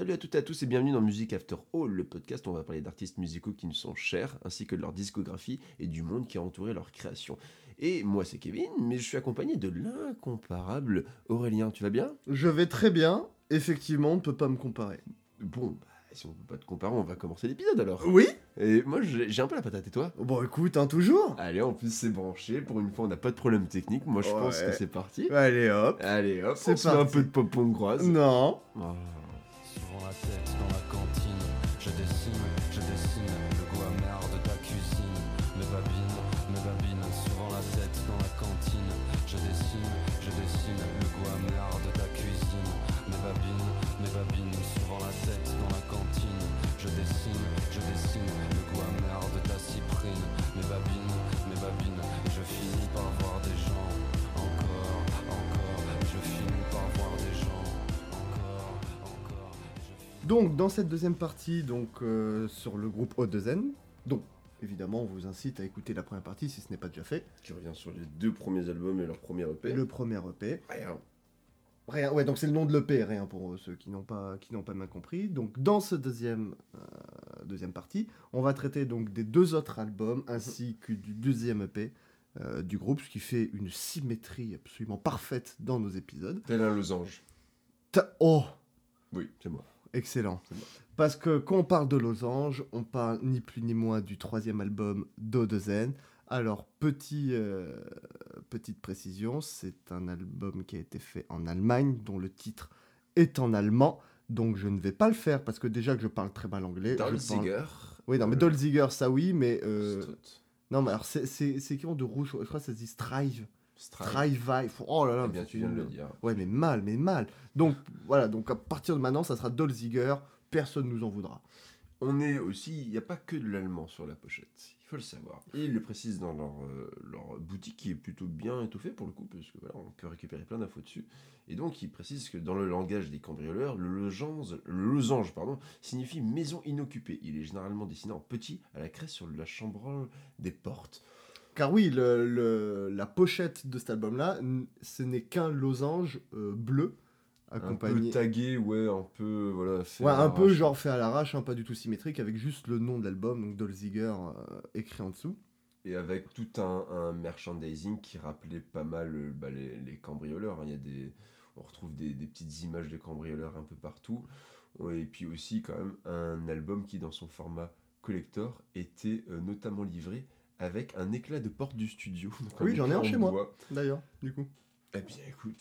Salut à toutes et à tous et bienvenue dans Music After All, le podcast où on va parler d'artistes musicaux qui nous sont chers, ainsi que de leur discographie et du monde qui a entouré leur création. Et moi c'est Kevin, mais je suis accompagné de l'incomparable Aurélien, tu vas bien? Je vais très bien, effectivement, on ne peut pas me comparer. Bon, bah, si on peut pas te comparer, on va commencer l'épisode alors. Oui Et moi j'ai un peu la patate et toi? Bon écoute, hein, toujours Allez, en plus c'est branché, pour une fois on n'a pas de problème technique, moi je pense que c'est parti. Allez hop Allez hop, C'est un peu de pop hongroise. Non Oh. Souvent la tête dans la cantine, je dessine, je dessine le goût amer de ta cuisine. Mes babines, mes babines, souvent la tête dans la cantine, je dessine, je dessine le goût amer de ta cuisine. Mes babines, mes babines, souvent la tête dans la cantine, je dessine, je dessine le goût amer de ta cyprine. Mes babines, mes babines, et je finis par voir des gens, Donc dans cette deuxième partie, donc euh, sur le groupe O2N, donc évidemment on vous incite à écouter la première partie si ce n'est pas déjà fait. Qui revient sur les deux premiers albums et leur premier EP. Le premier EP. Rien. Rien, ouais, donc c'est le nom de l'EP, rien pour ceux qui n'ont pas, qui n'ont pas bien compris. Donc dans ce deuxième, euh, deuxième partie, on va traiter donc des deux autres albums ainsi que du deuxième EP euh, du groupe, ce qui fait une symétrie absolument parfaite dans nos épisodes. Tel un losange. Ta- Oh, Oui, c'est moi. Excellent. Parce que quand on parle de Losange, on parle ni plus ni moins du troisième album d'Odezen. Alors, petit, euh, petite précision, c'est un album qui a été fait en Allemagne, dont le titre est en allemand. Donc, je ne vais pas le faire parce que déjà que je parle très mal anglais. parle- Dalziger. Oui, non, mais Dolziger, ça oui, mais. euh. Non, mais alors, c'est- qui ont de rouge Je crois que ça se dit Strive. Strive. Strive. Oh là là. Eh bien, tu viens de le dire. Ouais, mais mal, mais mal. Donc, voilà, donc à partir de maintenant, ça sera Dolziger. Personne nous en voudra. On est aussi, il n'y a pas que de l'allemand sur la pochette, il faut le savoir. Et ils le précisent dans leur, euh, leur boutique qui est plutôt bien étoffée pour le coup, parce que voilà, on peut récupérer plein d'infos dessus. Et donc ils précisent que dans le langage des cambrioleurs, le losange, le losange pardon, signifie maison inoccupée. Il est généralement dessiné en petit à la craie sur la chambranle des portes. Car oui, le, le- la pochette de cet album-là, ce n'est qu'un losange euh, bleu Un peu accompagné. tagué, ouais, un peu, voilà. fait Ouais, un peu genre fait à l'arrache, hein, pas du tout symétrique, avec juste le nom de l'album, donc Dolziger euh, écrit en dessous. Et avec tout un, un merchandising qui rappelait pas mal euh, bah, les, les cambrioleurs. hein. Il y a des, on retrouve des, des petites images de cambrioleurs un peu partout. Et puis aussi quand même un album qui dans son format collector était euh, notamment livré avec un éclat de porte du studio. Donc Oui, j'en ai un chez moi. D'ailleurs, du coup. Eh bien écoute,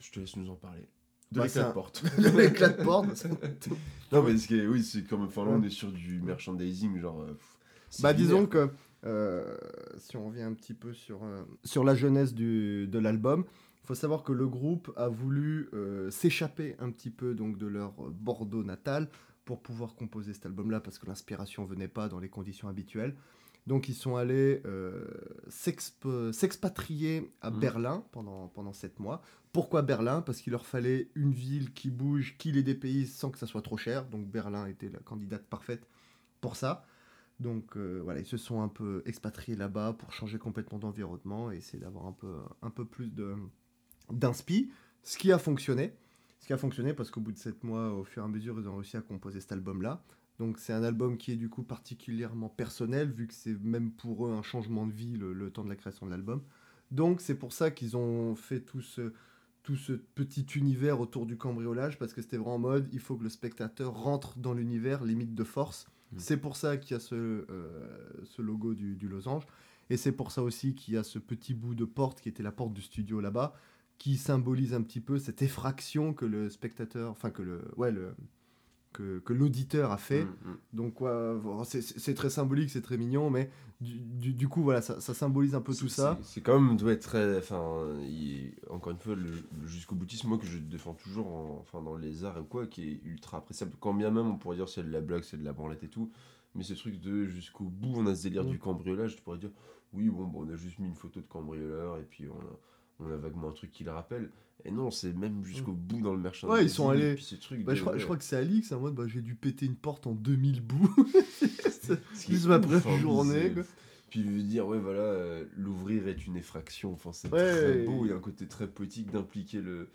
je te laisse nous en parler. De Bah, l'éclat de porte. L'éclat de porte. non mais est- oui, c'est comme, enfin là on est sur du merchandising genre... euh, pff, Bah disons que euh, si on revient un petit peu sur, euh, sur la jeunesse du, de l'album, il faut savoir que le groupe a voulu euh, s'échapper un petit peu donc de leur Bordeaux natal pour pouvoir composer cet album-là parce que l'inspiration venait pas dans les conditions habituelles. Donc ils sont allés euh, s'exp- s'expatrier à Mhm. Berlin pendant, pendant sept mois. Pourquoi Berlin? Parce qu'il leur fallait une ville qui bouge, qui les dépayse sans que ça soit trop cher. Donc Berlin était la candidate parfaite pour ça. Donc euh, voilà, ils se sont un peu expatriés là-bas pour changer complètement d'environnement et essayer d'avoir un peu, un peu plus d'inspi. Ce qui a fonctionné. Ce qui a fonctionné parce qu'au bout de 7 mois, au fur et à mesure, ils ont réussi à composer cet album-là. Donc c'est un album qui est du coup particulièrement personnel, vu que c'est même pour eux un changement de vie le, le temps de la création de l'album. Donc c'est pour ça qu'ils ont fait tout ce, tout ce petit univers autour du cambriolage, parce que c'était vraiment en mode, il faut que le spectateur rentre dans l'univers, limite de force. Mm. C'est pour ça qu'il y a ce, euh, ce logo du, du losange. Et c'est pour ça aussi qu'il y a ce petit bout de porte qui était la porte du studio là-bas, qui symbolise un petit peu cette effraction que le spectateur, enfin que le, ouais, le, que, que l'auditeur a fait. Mm, mm. Donc c'est- très symbolique, c'est très mignon, mais du, du- du coup voilà, ça, ça symbolise un peu tout ça. c'est- quand même doit être très. Enfin, il- encore une fois, le, le jusqu'au boutisme, moi que je défends toujours, en- enfin dans les arts et quoi, qui est ultra appréciable. Quand bien même on pourrait dire c'est de la blague, c'est de la branlette et tout, mais ce truc de jusqu'au bout, on a ce délire Mm. du cambriolage, tu pourrais dire oui, bon, bon, on a juste mis une photo de cambrioleur et puis on a, on a vaguement un truc qui le rappelle. Et non, c'est même jusqu'au bout dans le merchandising. Ouais, ils sont allés- puis ce truc Bah, de- je, crois, je ouais. crois que c'est Alix, en mode bah, j'ai dû péter une porte en 2000 bouts. Ce qui est juste ma hein, journée, c'est- quoi. Puis dire, ouais, voilà, euh, l'ouvrir est une effraction. Enfin, c'est Ouais. très beau. Il y a un côté très poétique d'impliquer le,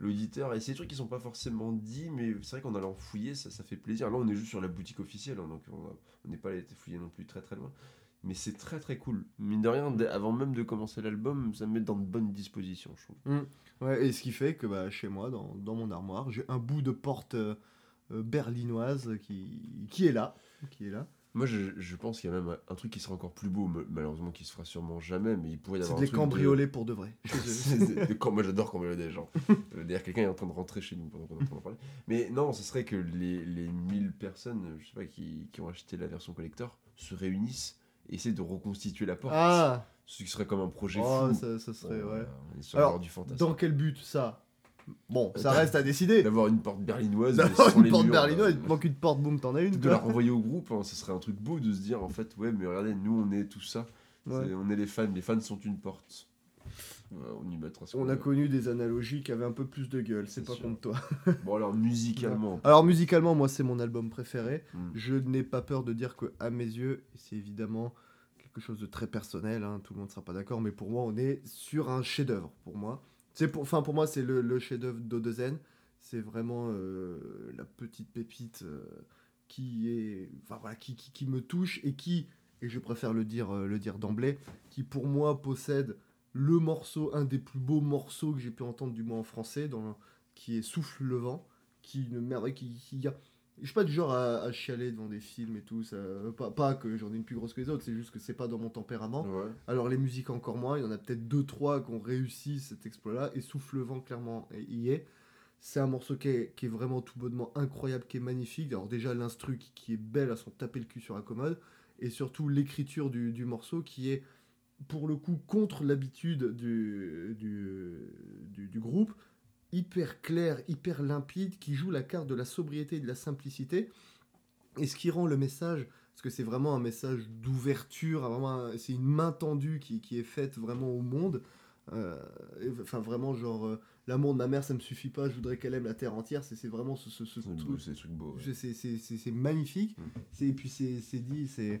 l'auditeur. Et c'est des trucs qui sont pas forcément dits, mais c'est vrai qu'en allant fouiller, ça, ça fait plaisir. Là, on est juste sur la boutique officielle, hein, donc on n'est pas allé fouiller non plus très très loin. Mais c'est très très cool. Mine de rien, avant même de commencer l'album, ça me met dans de bonnes dispositions, je trouve. Ouais, et ce qui fait que bah, chez moi, dans, dans mon armoire, j'ai un bout de porte euh, euh, berlinoise qui, qui est là. Qui est là. Moi, je, je pense qu'il y a même un truc qui sera encore plus beau, ma- malheureusement, qui se fera sûrement jamais, mais il pourrait y C'est avoir de un les truc de- cambrioler pour de vrai. C'est des- des cam- Moi j'adore cambrioler des gens. Euh, D'ailleurs, quelqu'un est en train de rentrer chez nous pendant qu'on en parler. Mais non, ce serait que les, les 1000 personnes, je sais pas, qui, qui ont acheté la version collector se réunissent et essaient de reconstituer la porte. Ah Ce qui serait comme un projet oh, fou. ça, ça serait, Bon, ouais. euh, Alors, du fantasme. Dans quel but ça? Bon, ça Euh, reste à décider. D'avoir une porte berlinoise. D'avoir une les porte murs, berlinoise, euh, il te manque une porte, boum, t'en as une. de la renvoyer au groupe, hein, ce serait un truc beau de se dire en fait, ouais, mais regardez, nous on est tout ça. Ouais. On est les fans, les fans sont une porte. Voilà, on a connu des analogies qui avaient un peu plus de gueule, c'est pas sûr. contre toi. Bon, alors musicalement. Alors musicalement, moi c'est mon album préféré. Hmm. Je n'ai pas peur de dire que à mes yeux, c'est évidemment quelque chose de très personnel, hein, tout le monde ne sera pas d'accord, mais pour moi on est sur un chef-d'œuvre. Pour moi, c'est pour, enfin pour moi c'est le, le chef-d'œuvre d'Odezen. C'est vraiment euh, la petite pépite euh, qui est, enfin voilà, qui, qui, qui me touche et qui, et je préfère le dire, euh, le dire d'emblée, qui pour moi possède le morceau, un des plus beaux morceaux que j'ai pu entendre du moins en français, dans, qui est Souffle le vent, qui ne merveille, qui, qui a je suis pas du genre à, à chialer devant des films et tout, ça, pas, pas que j'en ai une plus grosse que les autres, c'est juste que c'est pas dans mon tempérament. Ouais. Alors les musiques encore moins, il y en a peut-être deux trois qui ont réussi cet exploit-là, et Souffle le vent clairement y est. C'est un morceau qui est, qui est vraiment tout bonnement incroyable, qui est magnifique. Alors déjà l'instru qui, qui est belle à son taper le cul sur la commode, et surtout l'écriture du, du morceau qui est pour le coup contre l'habitude du, du, du, du groupe, hyper clair, hyper limpide, qui joue la carte de la sobriété et de la simplicité, et ce qui rend le message, parce que c'est vraiment un message d'ouverture, un- c'est une main tendue qui, qui est faite vraiment au monde, euh, enfin vraiment genre, euh, l'amour de ma mère ça me suffit pas, je voudrais qu'elle aime la terre entière, c'est c'est vraiment ce, ce, ce C'est beau, truc, c'est ouais. magnifique. Mm. Et puis c'est dit, c'est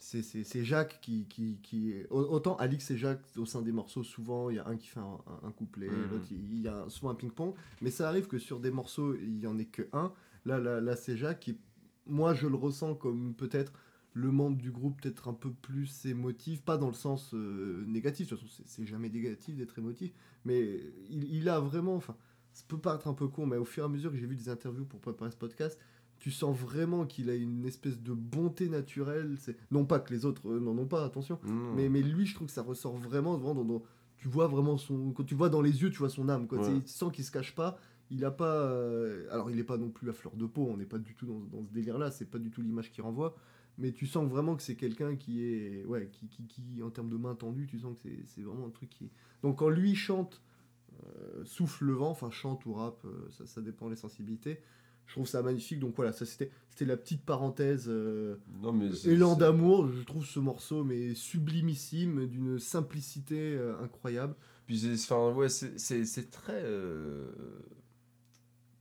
c'est- Jacques qui, qui, qui... au- Autant Alix et Jacques, au sein des morceaux, souvent, il y a un qui fait un, un- couplet, Mhm. l'autre, il y a souvent un ping-pong. Mais ça arrive que sur des morceaux, il n'y en ait que un. Là, là, là c'est Jacques qui, moi, je le ressens comme peut-être le membre du groupe peut-être un peu plus émotif, pas dans le sens euh, négatif, de toute façon, c'est- c'est jamais négatif d'être émotif, mais il, il a vraiment... Enfin, ça peut paraître un peu con, mais au fur et à mesure que j'ai vu des interviews pour préparer ce podcast, tu sens vraiment qu'il a une espèce de bonté naturelle. C'est non pas que les autres euh, n'en ont pas, attention, mais, mais lui, je trouve que ça ressort vraiment, dans, dans- tu vois vraiment son, quand tu vois dans les yeux, tu vois son âme. Quoi. Ouais. Tu sens qu'il se cache pas. Il a pas, euh, alors il est pas non plus à fleur de peau. On n'est pas du tout dans, dans ce délire-là. C'est pas du tout l'image qu'il renvoie. Mais tu sens vraiment que c'est quelqu'un qui est, ouais, qui, qui, qui, en termes de main tendue, tu sens que c'est- c'est vraiment un truc qui. est- Donc quand lui chante, euh, souffle le vent, enfin chante ou rap, ça, ça dépend des sensibilités. Je trouve ça magnifique. Donc voilà, ça c'était, c'était la petite parenthèse. euh, Non, mais Élan d'amour, je trouve ce morceau mais sublimissime, d'une simplicité euh, incroyable. Puis c'est enfin, ouais, c'est- très euh,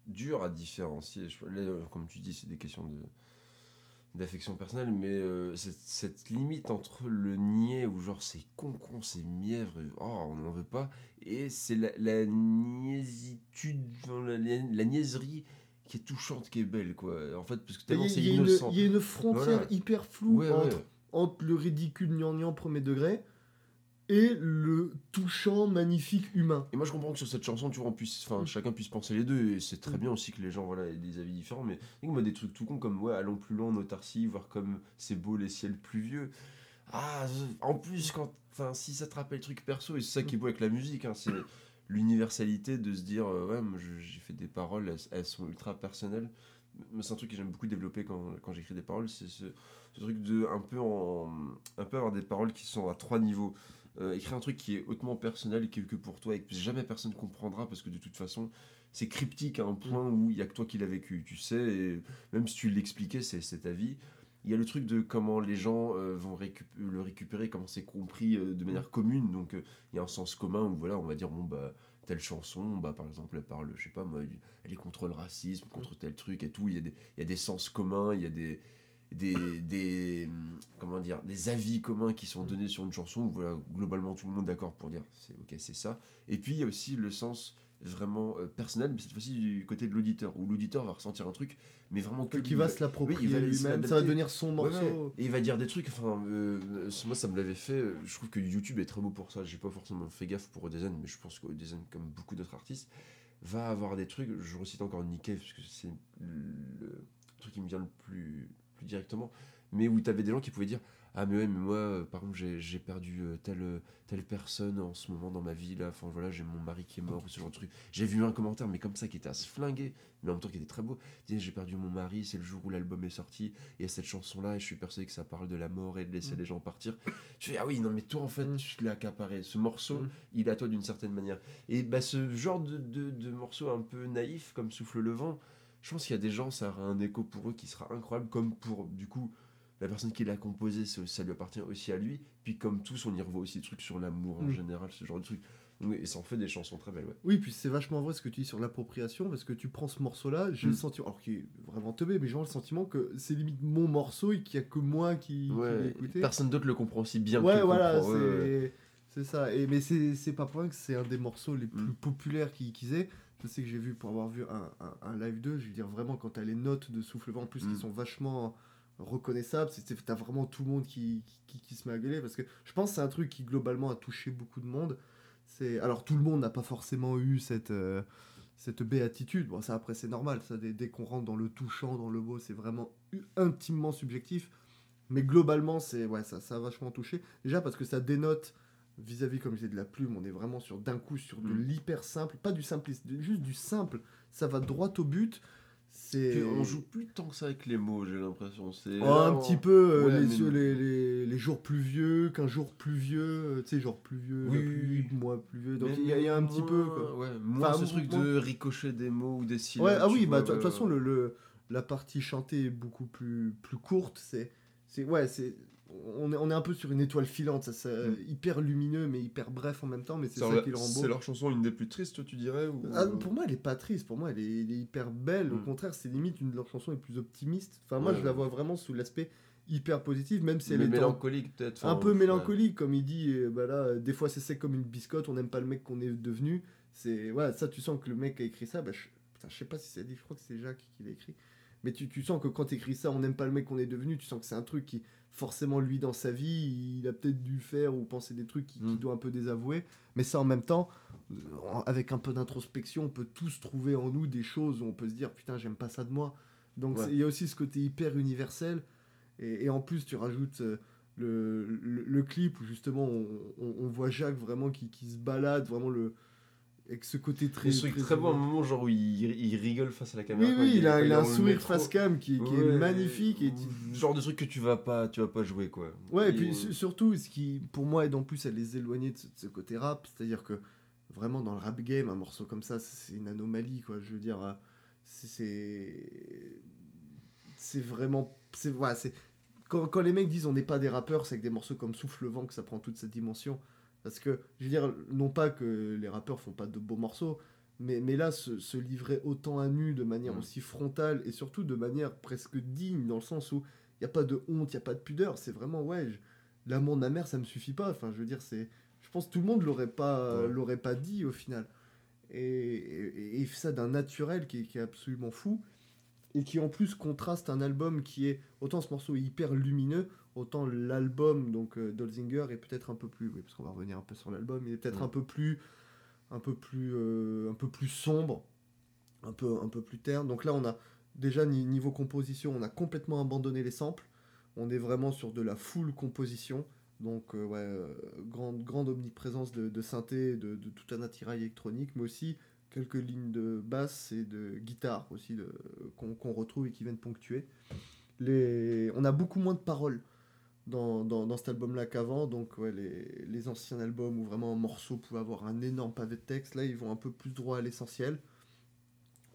dur à différencier. Là, comme tu dis, c'est des questions de d'affection personnelle, mais cette, cette limite entre le niais où genre c'est con con, c'est mièvre, et, oh on n'en veut pas, et c'est la, la niaisitude, la, la niaiserie qui est touchante, qui est belle quoi. En fait, parce que tellement c'est innocent. il y a une frontière Voilà. hyper floue Ouais, ouais. entre, le ridicule gnangnan premier degré et le touchant magnifique humain. Et moi je comprends que sur cette chanson, tu vois, on puisse, enfin, Mm. chacun puisse penser les deux, et c'est très Mm. bien aussi que les gens voilà, aient des avis différents, mais moi des trucs tout cons comme ouais, allons plus loin, autarcie, voir comme c'est beau les ciels pluvieux. Ah, en plus, quand, enfin, si ça te rappelle truc perso, et c'est ça qui est beau avec la musique, hein, c'est l'universalité de se dire, euh, ouais, moi j'ai fait des paroles, elles, elles sont ultra personnelles. C'est un truc que j'aime beaucoup développer quand, quand j'écris des paroles, c'est ce, ce truc de un peu, en, un peu avoir des paroles qui sont à trois niveaux. Euh, écrire un truc qui est hautement personnel et qui est que pour toi et que jamais personne comprendra parce que de toute façon c'est cryptique à un point où il y a que toi qui l'as vécu tu sais et même si tu l'expliquais c'est c'est ta vie il y a le truc de comment les gens euh, vont récup- le récupérer comment c'est compris euh, de manière commune. Donc euh, il y a un sens commun où voilà on va dire bon bah telle chanson bah par exemple elle parle je sais pas moi elle est contre le racisme contre tel truc et tout. Il y a des il y a des sens communs il y a des des, des comment dire des avis communs qui sont donnés sur une chanson où voilà globalement tout le monde est d'accord pour dire c'est ok c'est ça. Et puis il y a aussi le sens vraiment euh, personnel, mais cette fois-ci du côté de l'auditeur, où l'auditeur va ressentir un truc, mais vraiment que Qui va se l'approprier Oui, lui-même, ça va devenir son morceau. ouais. Et il va dire des trucs, enfin, euh, euh, moi ça me l'avait fait, euh, je trouve que YouTube est très beau pour ça, j'ai pas forcément fait gaffe pour Odezen, mais je pense qu'Odezen, comme beaucoup d'autres artistes, va avoir des trucs, je recite encore Nick Cave, parce que c'est le truc qui me vient le plus, plus directement, mais où tu avais des gens qui pouvaient dire Ah, mais ouais, mais moi, euh, par exemple, j'ai perdu euh, telle, euh, telle personne en ce moment dans ma vie, là, enfin voilà, j'ai mon mari qui est mort, ou ce genre de truc. J'ai vu un commentaire, mais comme ça, qui était à se flinguer, mais en même temps qui était très beau. J'ai perdu mon mari, c'est le jour où l'album est sorti, et il y a cette chanson-là, et je suis persuadé que ça parle de la mort et de laisser Mm. les gens partir. Tu fais Ah oui, non, mais toi, en fait, Mm. tu l'as accaparé. Ce morceau, Mm. il est à toi d'une certaine manière. Et bah, ce genre de, de, de morceau un peu naïf, comme Souffle le vent, je pense qu'il y a des gens, ça aura un écho pour eux qui sera incroyable, comme pour, du coup, la personne qui l'a composé, ça, lui appartient aussi à lui. Puis comme tous, on y revoit aussi des trucs sur l'amour en Mm. général, ce genre de trucs. Et ça en fait des chansons très belles, ouais. Oui, puis c'est vachement vrai ce que tu dis sur l'appropriation, parce que tu prends ce morceau-là, j'ai Mm. le sentiment, alors qu'il est vraiment teubé, mais j'ai vraiment le sentiment que c'est limite mon morceau et qu'il n'y a que moi qui, qui l'ai Ouais, écouté. personne d'autre le comprend aussi bien que Ouais, tu le voilà, comprends, ouais, ouais. c'est ça. Et, mais c'est pas pour rien que c'est un des morceaux les plus Mm. populaires qu'ils qu'ils aient. Je sais que j'ai vu, pour avoir vu un, un, un live 2, je veux dire vraiment, quand t'as les notes de Souffle Vent, en plus, Mm. qui sont vachement c'est- t'as vraiment tout le monde qui, qui, qui se met à gueuler. Parce que je pense que c'est un truc qui, globalement, a touché beaucoup de monde. C'est Alors, tout le monde n'a pas forcément eu cette. euh, cette béatitude, bon ça après c'est normal, ça dès, dès qu'on rentre dans le touchant, dans le beau, c'est vraiment intimement subjectif. Mais globalement, c'est ouais, ça, ça a vachement touché. Déjà parce que ça dénote vis-à-vis, comme je disais, de la plume, on est vraiment sur d'un coup sur de Mm. l'hyper simple, pas du simpliste, juste du simple. Ça va droit au but. On joue plus tant que ça avec les mots, j'ai l'impression. C'est Oh, un petit peu euh, Ouais, les, mais- yeux- les, les, les jours pluvieux, qu'un jour pluvieux, euh, tu sais, genre pluvieux, Oui, oui, pluie, oui. mois pluvieux. Donc il y, a- il y a un petit peu. moins- Quoi. Ouais, moins Enfin, ce truc moins- de ricocher des mots ou des syllabes. Ouais, ah oui, bah de toute ouais, façon, le, le- la partie chantée est beaucoup plus, plus courte. C'est, c'est, ouais, c'est, on est, on est un peu sur une étoile filante, ça, ça- Mm. hyper lumineux, mais hyper bref en même temps, mais c'est ça leur- qui le rend beau. C'est leur chanson une des plus tristes, tu dirais ou... Ah, pour moi, elle est pas triste. Pour moi, elle est, elle est hyper belle. Au Mm. contraire, c'est limite une de leurs chansons les plus optimistes. Enfin, moi, Ouais, je la vois vraiment sous l'aspect hyper positif, même si elle Mais est en- mélancolique peut-être. un peu ouais. mélancolique, comme il dit. euh, bah là, euh, des fois, c'est sec comme une biscotte. On n'aime pas le mec qu'on est devenu. C'est voilà, ça, tu sens que le mec a écrit ça. Bah, je, putain, je sais pas si c'est dit. Je crois que c'est Jacques qui l'a écrit. Mais tu, tu sens que quand tu écris ça, on n'aime pas le mec qu'on est devenu. Tu sens que c'est un truc qui, forcément, lui, dans sa vie, il a peut-être dû faire ou penser des trucs qu'il Mm. qu'il doit un peu désavouer. Mais ça, en même temps, euh, avec un peu d'introspection, on peut tous trouver en nous des choses où on peut se dire putain, j'aime pas ça de moi. Donc Ouais. il y a aussi ce côté hyper universel. Et, et en plus, tu rajoutes euh, le, le, le clip où justement on, on- on voit Jacques vraiment qui, qui se balade, vraiment le, avec ce côté très. Ce très beau, à un moment, genre où il, il rigole face à la caméra. Oui, oui, il a, il un sourire face cam qui, qui Ouais, est magnifique. Et Genre de truc que tu vas pas, tu vas pas jouer quoi. Ouais, et puis su- surtout, ce qui pour moi aide en plus à les éloigner de ce, de ce côté rap, c'est-à-dire que vraiment dans le rap game, un morceau comme ça, c'est une anomalie, quoi. Je veux dire, euh, c'est- c'est. Vraiment. C'est. Voilà, c'est. Quand, quand les mecs disent on n'est pas des rappeurs, c'est avec des morceaux comme Souffle le vent que ça prend toute cette dimension. Parce que, je veux dire, non pas que les rappeurs font pas de beaux morceaux, mais, mais là, se, se livrer autant à nu de manière Mm. aussi frontale et surtout de manière presque digne, dans le sens où il n'y a pas de honte, il n'y a pas de pudeur, c'est vraiment, ouais, l'amour de ma mère, ça me suffit pas. Enfin, je veux dire, c'est. Je pense que tout le monde l'aurait pas, Ouais. l'aurait pas dit au final. Et, et, et ça d'un naturel qui est, qui est absolument fou. Et qui en plus contraste un album qui est. Autant ce morceau est hyper lumineux, autant l'album, donc euh, Dolzinger, est peut-être un peu plus. Oui, parce qu'on va revenir un peu sur l'album, il est peut-être Ouais. un peu plus. Un peu plus, euh, un peu plus sombre, un peu, un peu plus terne. Donc là, on a déjà ni- niveau composition, on a complètement abandonné les samples. On est vraiment sur de la full composition. Donc, euh, ouais, grande, grande omniprésence de, de synthé, de, de tout un attirail électronique, mais aussi quelques lignes de basse et de guitare aussi qu'on retrouve et qui viennent ponctuer. Les... On a beaucoup moins de paroles dans, dans, cet album-là qu'avant. Donc, les, les anciens albums où vraiment un morceau pouvait avoir un énorme pavé de texte, là, ils vont un peu plus droit à l'essentiel.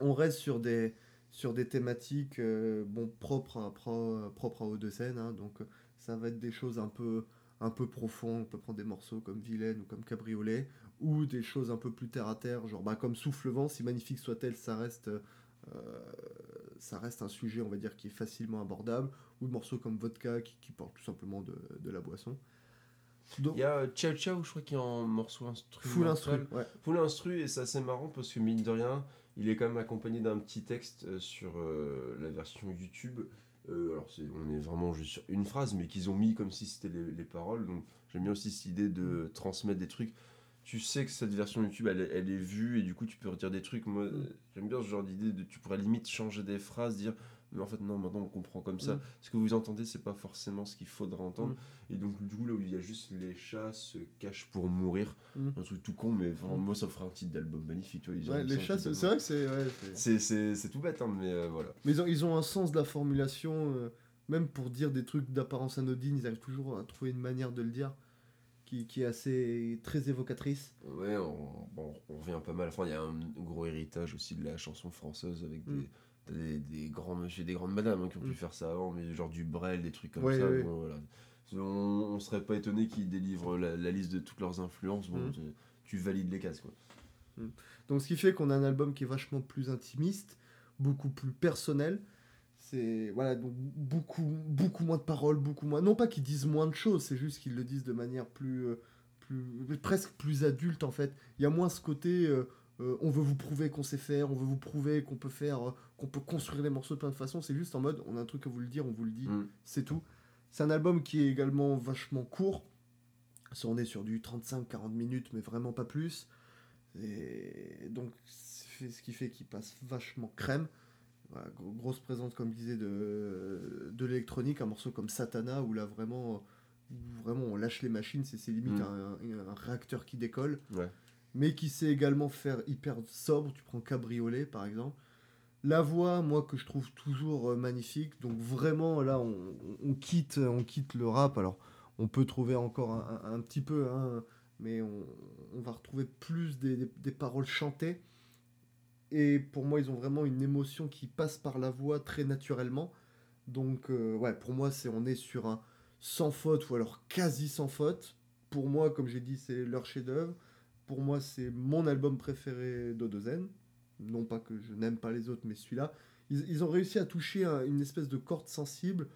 On reste sur des, sur des thématiques euh, bon, propres à, pro- propres à Haut-de-Seine. donc, ça va être des choses un peu, un peu profondes. On peut prendre des morceaux comme Vilaine ou comme Cabriolet. Ou des choses un peu plus terre à terre, genre bah, comme Souffle Vent, si magnifique soit-elle, ça reste, euh, ça reste un sujet, on va dire, qui est facilement abordable. Ou de morceaux comme Vodka qui, qui portent tout simplement de, de la boisson. Donc, Il y a euh, Ciao Ciao, je crois qu'il a un morceau instrumental. full instru. Ouais. Full instru, et c'est assez marrant parce que mine de rien, il est quand même accompagné d'un petit texte euh, sur euh, la version YouTube. Euh, alors, on est vraiment juste sur une phrase, mais qu'ils ont mis comme si c'était les, les paroles. Donc, j'aime bien aussi cette idée de transmettre des trucs. Tu sais que cette version YouTube, elle, est- elle est vue, et du coup, tu peux redire des trucs. Moi, Mm. j'aime bien ce genre d'idée de tu pourrais limite changer des phrases, dire. Mais en fait, non, maintenant on comprend comme ça. Mm. Ce que vous entendez, c'est pas forcément ce qu'il faudra entendre. Mm. Et donc, du coup, là où il y a juste les chats se cachent pour mourir, un truc tout con, mais vraiment, moi, ça ferait un titre d'album magnifique. Tu vois, Ouais, les chats, c'est vrai que c'est. ouais, c'est- tout bête, hein, mais euh, voilà. Mais ils ont, ils ont un sens de la formulation, euh, même pour dire des trucs d'apparence anodine, ils arrivent toujours à trouver une manière de le dire qui, qui est assez très évocatrice. Ouais, on, on revient pas mal. Enfin, il y a un gros héritage aussi de la chanson française avec des, Mm. t'as des, des grands monsieur des grandes madames hein, qui ont pu Mm. faire ça avant, mais genre du Brel, des trucs comme Ouais, ça. ouais. bon, voilà. On, on serait pas étonné qu'ils délivrent la, la liste de toutes leurs influences. Bon, Mm. tu, tu valides les cases, quoi. Donc ce qui fait qu'on a un album qui est vachement plus intimiste, beaucoup plus personnel. C'est voilà donc beaucoup beaucoup moins de paroles, beaucoup moins. Non pas qu'ils disent moins de choses, c'est juste qu'ils le disent de manière plus euh, plus presque plus adulte en fait. Il y a moins ce côté euh, euh, on veut vous prouver qu'on sait faire, on veut vous prouver qu'on peut faire, euh, qu'on peut construire les morceaux de plein de façons. C'est juste en mode on a un truc à vous le dire, on vous le dit, Mm. c'est tout. C'est un album qui est également vachement court. Ça, on est sur du 35-40 minutes, mais vraiment pas plus. Et donc, c'est ce qui fait qu'il passe vachement crème. Voilà, gro- grosse présence, comme je disais, de, de l'électronique. Un morceau comme Satana, où là, vraiment, où vraiment on lâche les machines. C'est limite Mm. un, un réacteur qui décolle. Ouais. Mais qui sait également faire hyper sobre. Tu prends Cabriolet, par exemple. La voix, moi, que je trouve toujours euh, magnifique. Donc, vraiment, là, on, on quitte, on quitte le rap. Alors, on peut trouver encore un, un- un petit peu, hein, mais on, on va retrouver plus des, des- des paroles chantées. Et pour moi, ils ont vraiment une émotion qui passe par la voix très naturellement. Donc, euh, ouais, pour moi, c'est on est sur un sans faute ou alors quasi sans faute. Pour moi, comme j'ai dit, c'est leur chef-d'œuvre. Pour moi, c'est mon album préféré d'Odozen. Non pas que je n'aime pas les autres, mais celui-là. Ils, ont réussi à toucher un- une espèce de corde sensible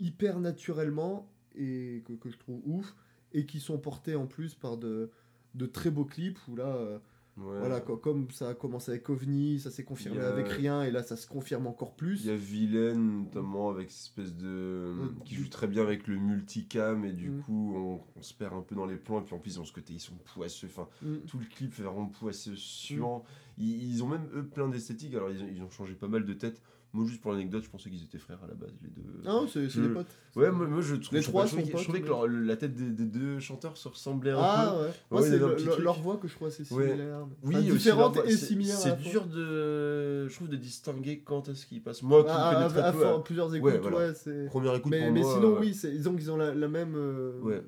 hyper naturellement et que, je trouve ouf. Et qui sont portés en plus par de, de très beaux clips où là, euh, Ouais. voilà, co- comme ça a commencé avec OVNI, ça s'est confirmé a- avec rien et là ça se confirme encore plus. Il y a Vilaine, notamment, avec cette espèce de. Mm. qui joue très bien avec le multicam, et du Mm. coup, on, on se perd un peu dans les plans, et puis en plus, ils ont ce côté, ils sont poisseux. Enfin, Mm. tout le clip fait vraiment poisseux, suant. Ils, ils ont même, eux, plein d'esthétiques. Alors, ils ont, ils ont changé pas mal de têtes. Moi, juste pour l'anecdote, je pensais qu'ils étaient frères à la base, les deux. Ah, c'est c'est Je- des potes. Ouais, moi, moi, je trouve Les je trois trouvais sont que- potes, je trouvais que mais- leur- la tête des, des deux chanteurs se ressemblait un peu. Ah ouais. Moi, Ouais, c'est le- leur voix que je assez Ouais. similaire. Oui, différente et C'est- similaire. C'est dur de, je trouve, de distinguer quand est-ce qu'ils passent. Moi, qui Ah, connais très à peu, à- plusieurs écoutes, ouais, voilà. c'est. première écoute Mais, pour mais moi, sinon, oui, c'est- ils ont, ils ont la, la même euh, Ouais.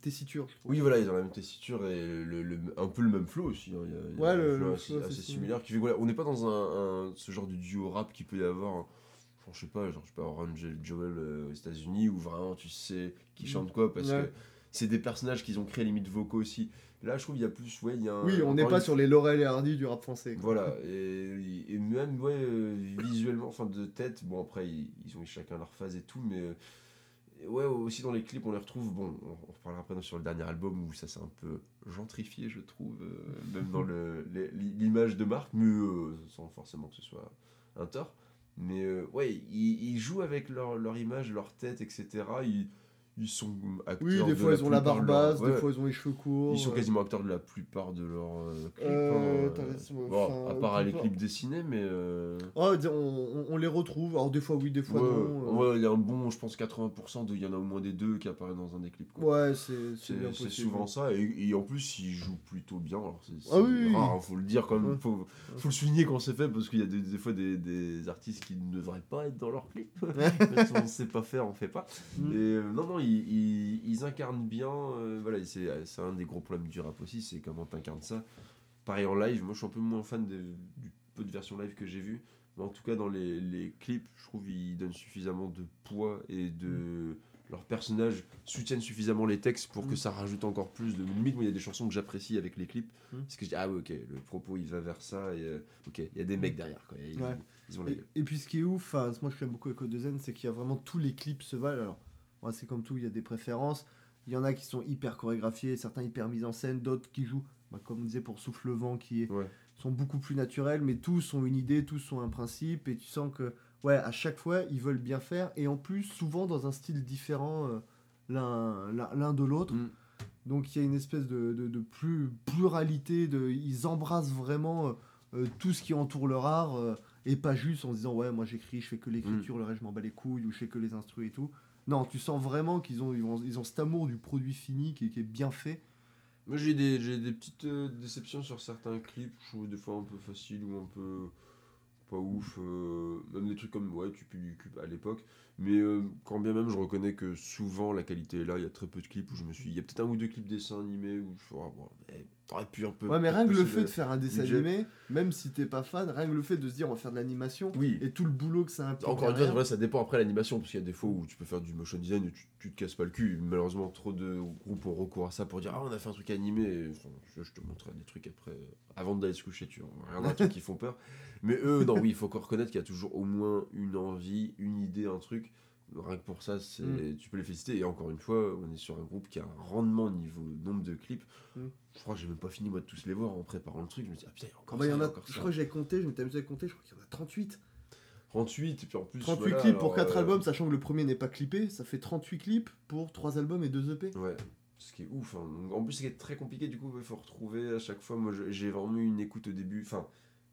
Tessiture. Oui, voilà, ils ont la même tessiture et le, le- un peu le même flow aussi. hein. Il y a, il y a Ouais, le- flow assez, flow, assez similaire. Qui fait, que, voilà, on n'est pas dans un, un- ce genre de duo rap qui peut y avoir. hein. Genre, je sais pas, genre, je sais pas, Angel Joel euh, aux États-Unis où vraiment tu sais qui Mm. chante quoi parce Ouais. que c'est des personnages qu'ils ont créé limite vocaux aussi. Là, je trouve il y a plus, ouais, il y a un- Oui, on n'est pas une sur les Laurel et Hardy du rap français. quoi. Voilà, et, et même ouais, euh, visuellement, enfin de tête, bon après ils, ils ont chacun leur phase et tout, mais euh, ouais, aussi dans les clips on les retrouve, bon, on, reparlera après sur le dernier album où ça s'est un peu gentrifié, je trouve, euh, même dans l'image de marque, mais euh, sans forcément que ce soit un tort. Mais euh, ouais, ils, ils jouent avec leur, leur image, leur tête, etc. Ils, ils sont acteurs. Oui, des de fois ils ont la de leur- des fois ils ont les cheveux courts. Ils sont euh, quasiment acteurs de la plupart de leurs euh, clips. Euh, hein, t'as euh, bon, enfin, à part les clips dessinés, mais. euh, Ah, on, les retrouve, alors des fois oui, des fois ouais, non. euh. ouais, il y a un bon, je pense 80% de, il y en a au moins des deux qui apparaissent dans un des clips. quoi. Ouais, c'est souvent ça, et, et en plus ils jouent plutôt bien. Alors c'est Ah oui, rare, oui. hein, faut le dire quand même, faut, faut le souligner quand c'est fait parce qu'il y a des, des fois des, des artistes qui ne devraient pas être dans leur clip. Même si on ne sait pas faire, on fait pas. Mm. Et euh, non, non, ils, ils, ils incarnent bien. euh, voilà, et c'est un des gros problèmes du rap aussi, c'est comment t'incarnes ça. Pareil en live, moi je suis un peu moins fan du peu de versions live que j'ai vu. Mais en tout cas, dans les, les clips, je trouve qu'ils donnent suffisamment de poids et de. Leurs personnages soutiennent suffisamment les textes pour que Mm. ça rajoute encore plus de limite. Moi, il y a des chansons que j'apprécie avec les clips. Mm. Parce que je dis, ah ouais, ok, le propos il va vers ça. Et euh, ok, il y a des mecs derrière. Quoi. Ils, Ouais. ils ont Et, et puis ce qui est ouf, moi je l'aime beaucoup avec Odezen, c'est qu'il y a vraiment tous les clips se valent. Alors, c'est comme tout, il y a des préférences. Il y en a qui sont hyper chorégraphiés, certains hyper mis en scène, d'autres qui jouent, bah, comme on disait pour Souffle le vent, qui est, Ouais. sont beaucoup plus naturels, mais tous ont une idée, tous ont un principe, et tu sens que, ouais, à chaque fois, ils veulent bien faire, et en plus, souvent dans un style différent euh, l'un de l'autre. Mm. Donc il y a une espèce de, de, de plus, pluralité, de, ils embrassent vraiment euh, euh, tout ce qui entoure leur art, euh, et pas juste en se disant, ouais, moi j'écris, je fais que l'écriture, le reste je m'en bats les couilles, ou je fais que les instrus et tout. Non, tu sens vraiment qu'ils ont, ils ont, ils cet amour du produit fini qui, est- bien fait. Moi j'ai des, petites euh, déceptions sur certains clips, je trouve des fois un peu faciles ou un peu pas ouf, euh, même des trucs comme ouais tu pues du cul à l'époque, mais euh, quand bien même je reconnais que souvent la qualité est là, il y a très peu de clips où je me suis, il y a peut-être un ou deux clips dessins animés où je ah, bon, mais t'aurais pu un peu. Ouais, mais rien que le fait de faire un dessin budget. animé, même si t'es pas fan, rien que le fait de se dire on va faire de l'animation, Oui. et tout le boulot que ça implique. Encore une fois, ça dépend après l'animation, parce qu'il y a des fois où tu peux faire du motion design et tu, tu te casses pas le cul. Malheureusement, trop de groupes ont recours à ça pour dire Ah, on a fait un truc animé. Et, enfin, je, je te montrerai des trucs après, avant d'aller se coucher, tu vois. Rien d'un truc qui font peur. Mais eux, non, oui, il faut encore reconnaître qu'il y a toujours au moins une envie, une idée, un truc. Rien que pour ça, c'est, Mm. tu peux les féliciter. Et encore une fois, on est sur un groupe qui a un rendement niveau nombre de clips. Mm. Je crois que j'ai même pas fini moi de tous les voir en préparant le truc. Je me dis, ah putain, il y a encore bah, ça, y en a encore je ça. crois que j'ai compté, je m'étais amusé à compter, je crois qu'il y en a 38. 38, et puis en plus. 38 voilà, clips pour alors, 4 euh, albums, sachant que le premier n'est pas clippé, ça fait 38 clips pour 3 albums et 2 EP. Ouais, ce qui est ouf. hein. En plus, ce qui est très compliqué, du coup, il faut retrouver à chaque fois. Moi, j'ai vraiment eu une écoute au début. Enfin,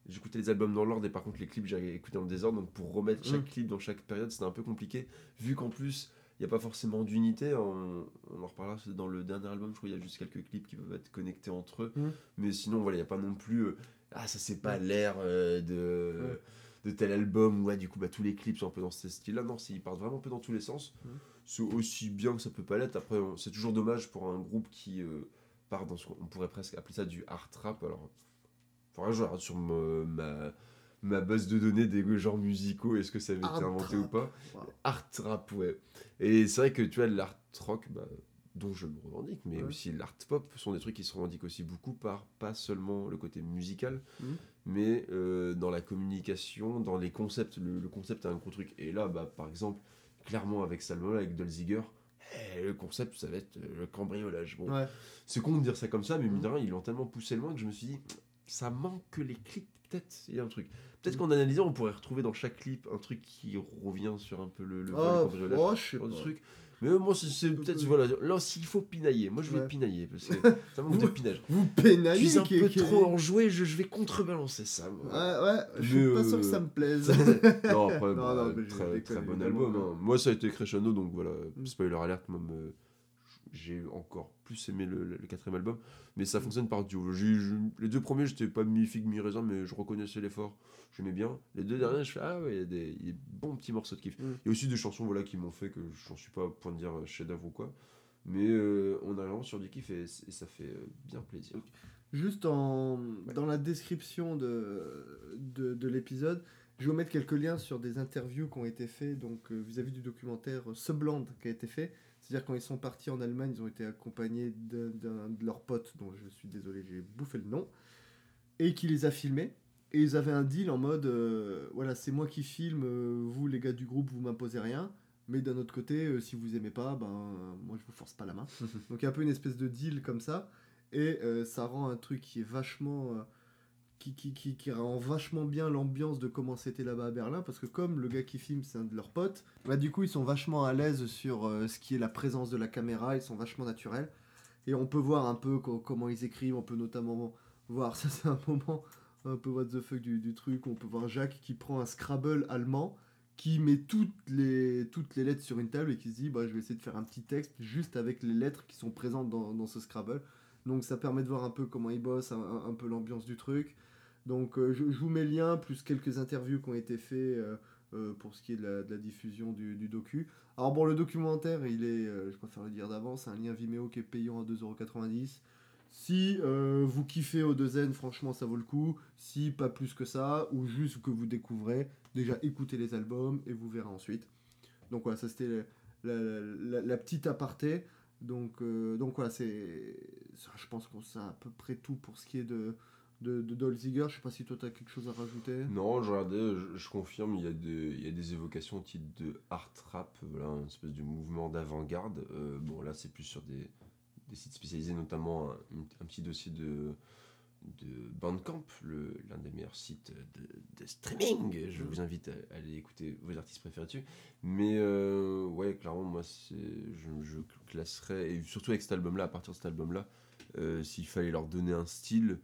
j'écoutais les albums dans l'ordre et par contre, les clips, j'ai écouté en désordre. Donc, pour remettre chaque Mm. clip dans chaque période, c'était un peu compliqué. Vu qu'en plus, il n'y a pas forcément d'unité. On, on en reparlera dans le dernier album. Je crois qu'il y a juste quelques clips qui peuvent être connectés entre eux. Mm. Mais sinon, voilà, il n'y a pas non plus. euh, ah, ça, c'est pas l'air euh, de. De tel album, ouais, du coup, bah, tous les clips sont un peu dans ce style-là. Non, c'est- ils partent vraiment un peu dans tous les sens. C'est aussi bien que ça peut pas l'être. Après, c'est toujours dommage pour un groupe qui euh, part dans ce qu'on on pourrait presque appeler ça du art rap. Alors, que je regarde sur ma, ma, ma base de données des genres musicaux, est-ce que ça avait été inventé rap. ou pas Wow. Art rap, ouais. Et c'est vrai que tu vois, l'art rock, bah, dont je me revendique, mais Ouais. aussi l'art pop, sont des trucs qui se revendiquent aussi beaucoup par pas seulement le côté musical, Mhm. mais euh, dans la communication, dans les concepts. Le, le concept est un gros truc. Et là, bah, par exemple, clairement avec album-là, avec Dolziger, eh, le concept, ça va être euh, le cambriolage. Bon, Ouais. c'est con de dire ça comme ça, mais mine de rien, ils l'ont tellement poussé loin que je me suis dit, ça manque que les clips, peut-être, il y a un truc. Peut-être qu'en analysant, on pourrait retrouver dans chaque clip un truc qui revient sur un peu le, le vol, Oh, cambriolage, oh, je sais genre de pas. truc. Mais euh, moi, c'est- c'est peut-être, voilà, là, s'il faut pinailler, moi je vais Ouais. pinailler, parce que ça manque de pinage. Vous Je suis un qui- peu qui- trop enjoué, je, je vais contrebalancer ça. moi. Ouais, ouais, je suis Mais, pas sûr euh, que ça me plaise. non, après, Non, bah, non, mais je très, déconne, très bon évidemment. album. hein. Moi, ça a été crescendo, donc voilà, Mm. spoiler alert, moi, me- j'ai encore plus aimé le, le quatrième album, mais ça fonctionne par duo. Les deux premiers, j'étais pas mi-figue, mi-raisin, mais je reconnaissais l'effort, j'aimais bien. Les deux derniers, je fais, ah ouais, il y a des, il y a des bons petits morceaux de kiff. Mm. Il y a aussi des chansons voilà, qui m'ont fait que j'en suis pas au point de dire euh, chef-d'œuvre ou quoi, mais euh, on a vraiment sur du kiff et, et ça fait euh, bien plaisir. Juste en, dans la description de, de, de l'épisode, je vais vous mettre quelques liens sur des interviews qui ont été faits donc euh, vis-à-vis du documentaire Subland qui a été fait. C'est-à-dire quand ils sont partis en Allemagne, ils ont été accompagnés d'un de leurs potes, dont je suis désolé, j'ai bouffé le nom, et qui les a filmés. Et ils avaient un deal en mode, euh, voilà, c'est moi qui filme, euh, vous les gars du groupe, vous m'imposez rien. Mais d'un autre côté, euh, si vous aimez pas, ben moi je vous force pas la main. Donc il y a un peu une espèce de deal comme ça. Et ça rend un truc qui est vachement. Qui, qui, rend vachement bien l'ambiance de comment c'était là-bas à Berlin. Parce que comme le gars qui filme, c'est un de leurs potes, bah, du coup, ils sont vachement à l'aise sur euh, ce qui est la présence de la caméra. Ils sont vachement naturels. Et on peut voir un peu co- comment ils écrivent. On peut notamment voir, ça c'est un moment un peu what the fuck du, truc. On peut voir Jacques qui prend un Scrabble allemand qui met toutes les, toutes les lettres sur une table et qui se dit bah, je vais essayer de faire un petit texte juste avec les lettres qui sont présentes dans, ce Scrabble. Donc ça permet de voir un peu comment ils bossent, un peu l'ambiance du truc. Donc euh, je, vous mets le lien, plus quelques interviews qui ont été faites euh, euh, pour ce qui est de la, diffusion du, docu. Alors bon, le documentaire, il est, je préfère le dire d'avance, c'est un lien Vimeo qui est payant à 2,90€. Si vous kiffez O2N, franchement ça vaut le coup. Si pas plus que ça, ou juste que vous découvrez, déjà écoutez les albums et vous verrez ensuite. Donc voilà, ça c'était la, petite aparté. Donc, donc voilà, c'est, je pense qu'on sait à peu près tout pour ce qui est de, de, de Dolziger. Je sais pas si toi, tu as quelque chose à rajouter. Non, je regardais, je, confirme, il y, a des, évocations au titre de art rap, voilà, une espèce de mouvement d'avant-garde. Euh, bon, là, c'est plus sur des, sites spécialisés, notamment un, petit dossier de, Bandcamp, l'un des meilleurs sites de, streaming. Je vous invite à, aller écouter vos artistes préférés dessus. Mais euh, ouais, clairement, moi, je classerais, et surtout avec cet album-là, à partir de cet album-là, euh, s'il fallait leur donner un style,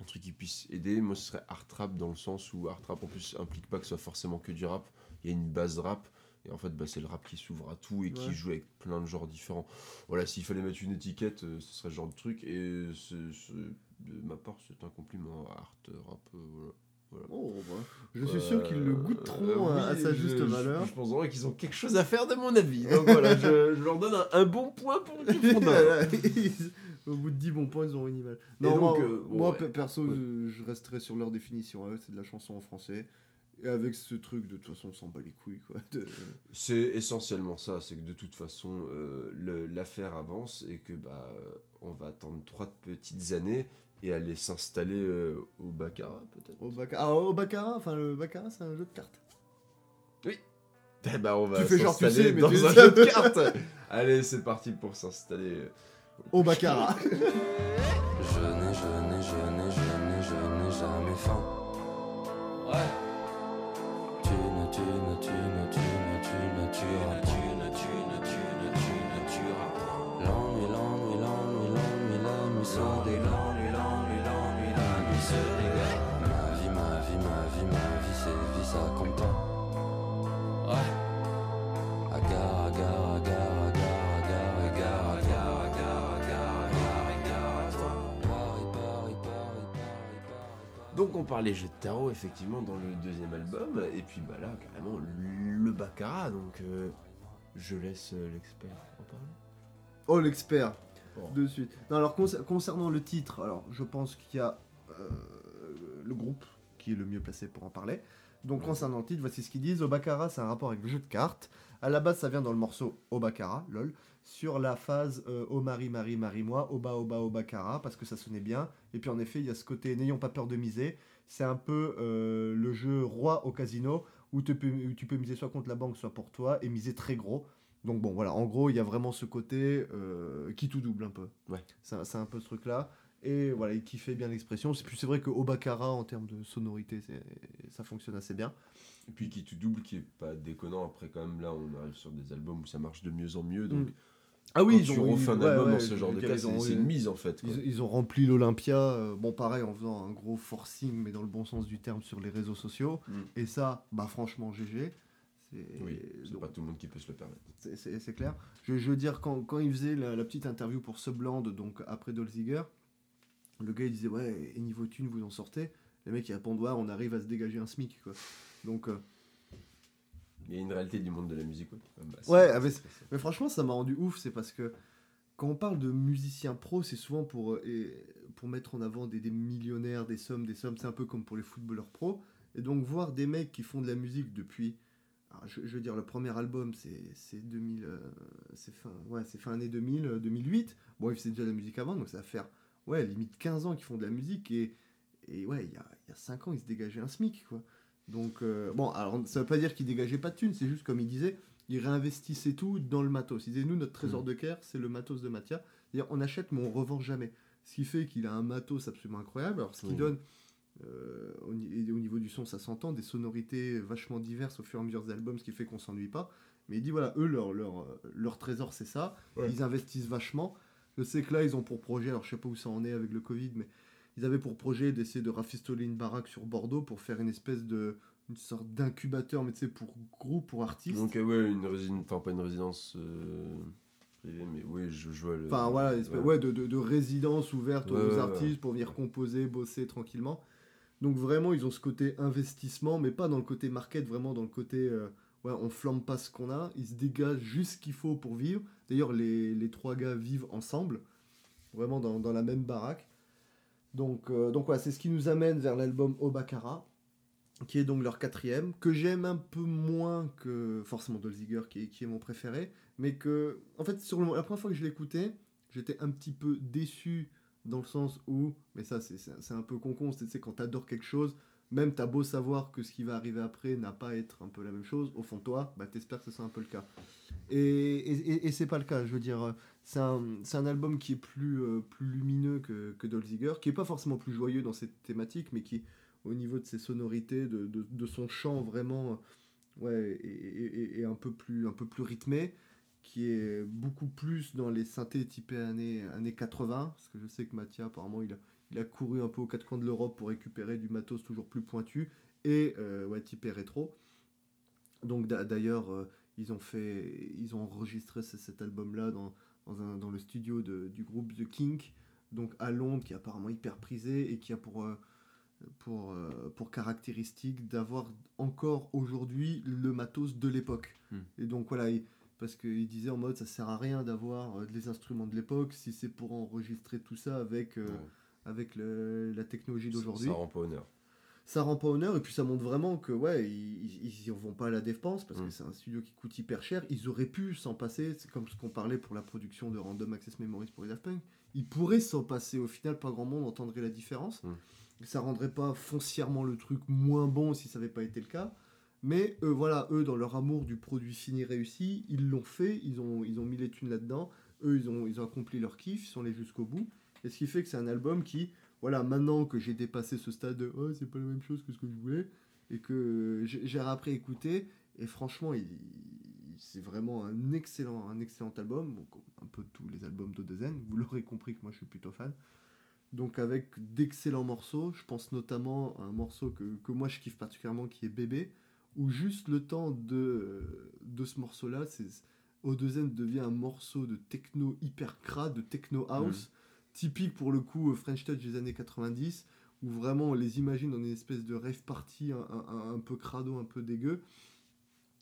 un truc qui puisse aider, moi, ce serait art rap dans le sens où art rap, en plus, implique pas que ce soit forcément que du rap. Il y a une base rap. Et en fait, bah, c'est le rap qui s'ouvre à tout et qui joue avec plein de genres différents. Voilà, s'il fallait mettre une étiquette, euh, ce serait ce genre de truc. Et ce- ce- de ma part, c'est un compliment à art rap. euh, voilà. Oh, bah, je suis sûr qu'ils le goûteront Euh, à, à sa je- juste je- valeur. Je, pense vraiment qu'ils ont quelque chose à faire de mon avis. Donc voilà, je, je leur donne un, un bon point pour ils- Au bout de 10 bons points, ils auront une image. Non, donc, moi, euh, moi, ouais. perso, Ouais. je, je resterai sur leur définition. eux, c'est de la chanson en français. Et avec ce truc, de toute façon, on s'en bat les couilles. Quoi. De- C'est essentiellement ça, c'est que de toute façon, euh, l'affaire avance et que bah, on va attendre trois petites années et aller s'installer euh, au Baccarat peut-être. Au, Baccarat, ah, au Baccarat, enfin, le Baccarat, c'est un jeu de cartes. Eh bah, on va Tu fais genre tu s'installer sais, mais dans tu un sais. jeu de cartes. Allez, c'est parti pour s'installer. Au Baccarat. Je n'ai, je n'ai, je n'ai, je n'ai, je n'ai jamais faim. Ouais. Tu ne, tu ne, tu ne, tu ne, tu ne tueras Tu ne, tu ne, tu ne, tu ne tueras point. L'ennui, l'ennui, l'ennui, l'ennui, la nuit se dégage. L'ennui, l'ennui, l'ennui, la nuit se dégage. Ma vie, ma vie, ma vie, ma vie, c'est vie, ça compte Donc on parlait jeux de tarot effectivement dans le deuxième album et puis bah là carrément le Baccarat donc euh, je laisse euh, l'expert en parler. Oh, l'expert. De suite. Non, alors, concer- concernant le titre, alors, je pense qu'il y a euh, le groupe qui est le mieux placé pour en parler. Donc, Ouais. concernant le titre, voici ce qu'ils disent. Au Baccarat, c'est un rapport avec le jeu de cartes. À la base, ça vient dans le morceau Au Baccarat, lol. Sur la phase euh, Au Marie, Marie, Marie-moi, Au bas, au bas, au Baccarat, parce que ça sonnait bien. Et puis, en effet, il y a ce côté N'ayons pas peur de miser. C'est un peu euh, le jeu roi au casino où, te peux- où tu peux miser soit contre la banque, soit pour toi, et miser très gros. Donc bon, voilà, en gros, il y a vraiment ce côté euh, qui tout double un peu. Ouais. C'est un peu ce truc-là. Et voilà, il kiffait bien l'expression. C'est c'est vrai qu'au Baccarat, en termes de sonorité, ça fonctionne assez bien. Et puis qui tout double qui est pas déconnant après quand même là on arrive sur des albums où ça marche de mieux en mieux donc Mm. Ah quand tu refais un ouais, album ouais, dans ce genre de cas ils c'est ont- une mise en fait. quoi. Ils, ils ont rempli l'Olympia, euh, bon pareil, en faisant un gros forcing, mais dans le bon sens du terme, sur les réseaux sociaux. Mm. Et ça, bah franchement, GG. C'est Oui, c'est pas tout le monde qui peut se le permettre. c'est- clair. Je, je veux dire, quand, quand il faisait la, la petite interview pour Subland, donc après Dolziger, le gars il disait Ouais, et niveau thune, vous en sortez Les mecs ils répondent Ouais, on arrive à se dégager un SMIC. Quoi. Donc, euh, Il y a une réalité du monde de la musique ouais, assez- Ouais, ah, mais franchement, ça m'a rendu ouf, c'est parce que quand on parle de musiciens pro, c'est souvent pour, euh, et- pour mettre en avant des, des millionnaires, des sommes, des sommes, c'est un peu comme pour les footballeurs pro. Et donc voir des mecs qui font de la musique depuis, alors, je, je veux dire, le premier album, c'est c'est 2000, euh, c'est fin, ouais, c'est fin année 2000, euh, 2008. Bon, ils faisaient déjà de la musique avant, donc ça va faire, ouais, limite 15 ans qu'ils font de la musique. Et, et ouais, il y a, il y a 5 ans, ils se dégageaient un SMIC, quoi. Donc, euh, bon, alors ça veut pas dire qu'ils dégageaient pas de thunes, c'est juste comme il disait, ils réinvestissaient tout dans le matos. Ils disaient, nous, notre trésor Mm. de guerre, c'est le matos de Mathia. C'est-à-dire, on achète, mais on revend jamais. Ce qui fait qu'il a un matos absolument incroyable. Alors, ce qui Oui. donne, euh, au, niveau du son, ça s'entend, des sonorités vachement diverses au fur et à mesure des albums, ce qui fait qu'on s'ennuie pas. Mais il dit, voilà, eux, leur, leur, euh, leur trésor, c'est ça. Ouais. Ils investissent vachement. Je sais que là, ils ont pour projet, alors je sais pas où ça en est avec le Covid, mais ils avaient pour projet d'essayer de rafistoler une baraque sur Bordeaux pour faire une espèce de une sorte d'incubateur, mais tu sais, pour groupe, pour artistes. Donc euh, ouais, une résidence, enfin pas une résidence euh, privée, mais oui, je, je vois le... Enfin voilà, espèce- ouais, de, de, de résidence ouverte Ouais, aux ouais, artistes pour venir composer, bosser tranquillement. Donc vraiment, ils ont ce côté investissement, mais pas dans le côté market, vraiment dans le côté, euh, ouais, on flambe pas ce qu'on a, ils se dégagent juste ce qu'il faut pour vivre. D'ailleurs, les, les trois gars vivent ensemble, vraiment dans, dans la même baraque. Donc, euh, donc voilà, c'est ce qui nous amène vers l'album Obakara, qui est donc leur quatrième, que j'aime un peu moins que forcément Dolziger, qui est, qui est mon préféré, mais que, en fait, sur le- la première fois que je écouté, j'étais un petit peu déçu dans le sens où, mais ça c'est- un peu con-con, c'est quand t'adores quelque chose, même t'as beau savoir que ce qui va arriver après n'a pas à être un peu la même chose, au fond toi, bah t'espères que ce soit un peu le cas. Et, et, et- c'est pas le cas, je veux dire, c'est un, un album qui est plus, euh, plus lumineux que, que Dolziger, qui est pas forcément plus joyeux dans cette thématique, mais qui, au niveau de ses sonorités, de, de, son chant vraiment, ouais, et un, peu plus, un peu plus rythmé, qui est beaucoup plus dans les synthés typés années, années 80, parce que je sais que Mathia, apparemment, il a, il a couru un peu aux quatre coins de l'Europe pour récupérer du matos toujours plus pointu, et euh, ouais, typé rétro. Donc d'a- d'ailleurs, euh, ils ont fait, ils ont enregistré ce- cet album-là dans, dans, un- dans le studio de- du groupe The Kink, donc à Londres, qui est apparemment hyper prisé et qui a pour, euh, pour, euh, pour caractéristique d'avoir encore aujourd'hui le matos de l'époque. Hmm. Et donc voilà, il- parce qu'il disait en mode ça sert à rien d'avoir euh, des instruments de l'époque si c'est pour enregistrer tout ça avec, euh, Ouais. Avec le- la technologie d'aujourd'hui. Ça rend pas honneur. ça rend pas honneur et puis ça montre vraiment que ouais ils, vont pas à la défense parce que Mm. c'est un studio qui coûte hyper cher. Ils auraient pu s'en passer c'est comme ce qu'on parlait pour la production de Random Access Memories pour les Daft Punk. Ils pourraient s'en passer. Au final pas grand monde entendrait la différence. Mm. ça rendrait pas foncièrement le truc moins bon si ça avait pas été le cas. Mais eux voilà eux dans leur amour du produit fini réussi ils l'ont fait. Ils ont ils ont mis les thunes là dedans eux ils ont ils ont accompli leur kiff ils sont allés jusqu'au bout et ce qui fait que c'est un album qui voilà, maintenant que j'ai dépassé ce stade de oh, c'est pas la même chose que ce que je voulais, et que j'ai à écouter, et franchement, c'est vraiment un excellent, un excellent album, un peu tous les albums d'Odezen, vous l'aurez compris que moi je suis plutôt fan. Donc avec d'excellents morceaux, je pense notamment à un morceau que, que moi je kiffe particulièrement qui est Bébé, où juste le temps de, de ce morceau-là, c'est Odezen devient un morceau de techno hyper crade, de techno house, typique pour le coup euh, French Touch des années 90, où vraiment on les imagine dans une espèce de rave party un, peu crado, un peu dégueu,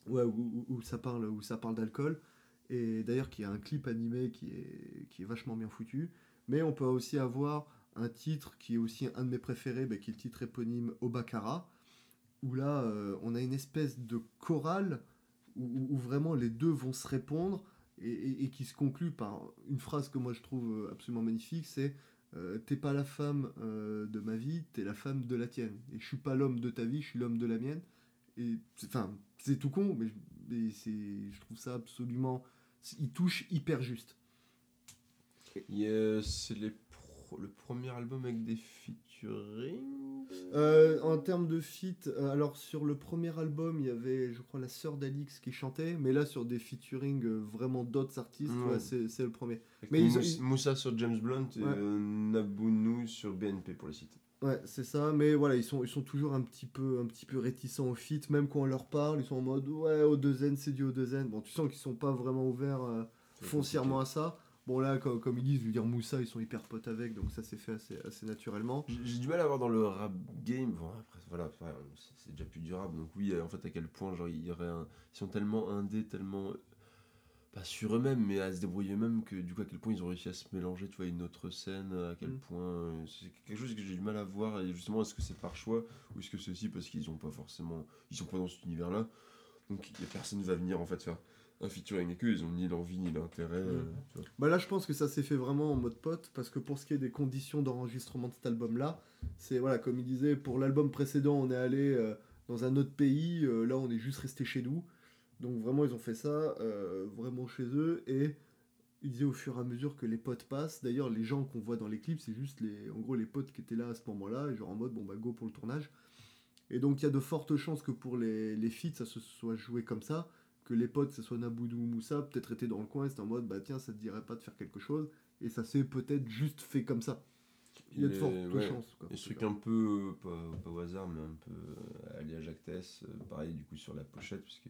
ouais, où, ça parle, ça parle d'alcool, et d'ailleurs qui a un clip animé qui est, qui est vachement bien foutu, mais on peut aussi avoir un titre qui est aussi un de mes préférés, bah, qui est le titre éponyme Obakara, où là euh, on a une espèce de chorale où vraiment les deux vont se répondre et, qui se conclut par une phrase que moi je trouve euh, absolument magnifique, c'est euh, t'es pas la femme euh, de ma vie, t'es la femme de la tienne. Et je suis pas l'homme de ta vie, je suis l'homme de la mienne. Et enfin, c'est tout con, mais, c'est, je trouve ça absolument, il touche hyper juste. Il y a- C'est les le premier album avec des featuring Euh, en termes de feat, euh, alors sur le premier album, il y avait, je crois, la sœur d'Alix qui chantait, mais là sur des featuring euh, vraiment d'autres artistes, Ouais. ouais, c'est, le premier. Avec Mais ils ont- Mous- ils- Moussa sur James Blunt et euh, Nabounou sur BNP pour les citer. Ouais, c'est ça, mais voilà, ils sont, ils sont toujours un petit peu, un petit peu réticents au feat, même quand on leur parle, ils sont en mode ouais, au 2N, c'est du au 2N. Bon, tu sens qu'ils sont pas vraiment ouverts euh, foncièrement à ça. Bon, là, comme, comme ils disent, je veux dire, Moussa, ils sont hyper potes avec, donc ça s'est fait assez, assez naturellement. J'ai du mal à voir dans le rap game. Bon, après, voilà, c'est- déjà plus durable. Donc, oui, en fait, à quel point, genre, il y aurait un. Ils sont tellement indés, tellement. Pas sur eux-mêmes, mais à se débrouiller eux-mêmes, que du coup, à quel point ils ont réussi à se mélanger, tu vois, une autre scène, à quel Mm. point. euh, C'est quelque chose que j'ai du mal à voir. Et justement, est-ce que c'est par choix ou est-ce que c'est aussi parce qu'ils ont pas forcément. Ils sont pas dans cet univers-là. Donc, personne va venir, en fait, faire un featuring avec eux. Ils ont ni l'envie ni l'intérêt. euh, tu vois. Bah là, je pense que ça s'est fait vraiment en mode pote, parce que pour ce qui est des conditions d'enregistrement de cet album-là, c'est, voilà, comme il disait, pour l'album précédent, on est allé euh, dans un autre pays, euh, là, on est juste resté chez nous. Donc vraiment, ils ont fait ça euh, vraiment chez eux, et il disait au fur et à mesure que les potes passent, d'ailleurs, les gens qu'on voit dans les clips, c'est juste, les, en gros, les potes qui étaient là à ce moment-là, et genre en mode, bon, bah, go pour le tournage. Et donc, il y a de fortes chances que pour les, les feats, ça se soit joué comme ça, que les potes, que ce soit Naboudou ou Moussa, peut-être étaient dans le coin, et c'était en mode, bah tiens, ça te dirait pas de faire quelque chose, et ça s'est peut-être juste fait comme ça. Il y a de fortes ouais, chances. Quoi, Et ce truc un peu, pas, pas au hasard, mais un peu euh, allié à Jacques Tess, euh, pareil du coup sur la pochette, puisque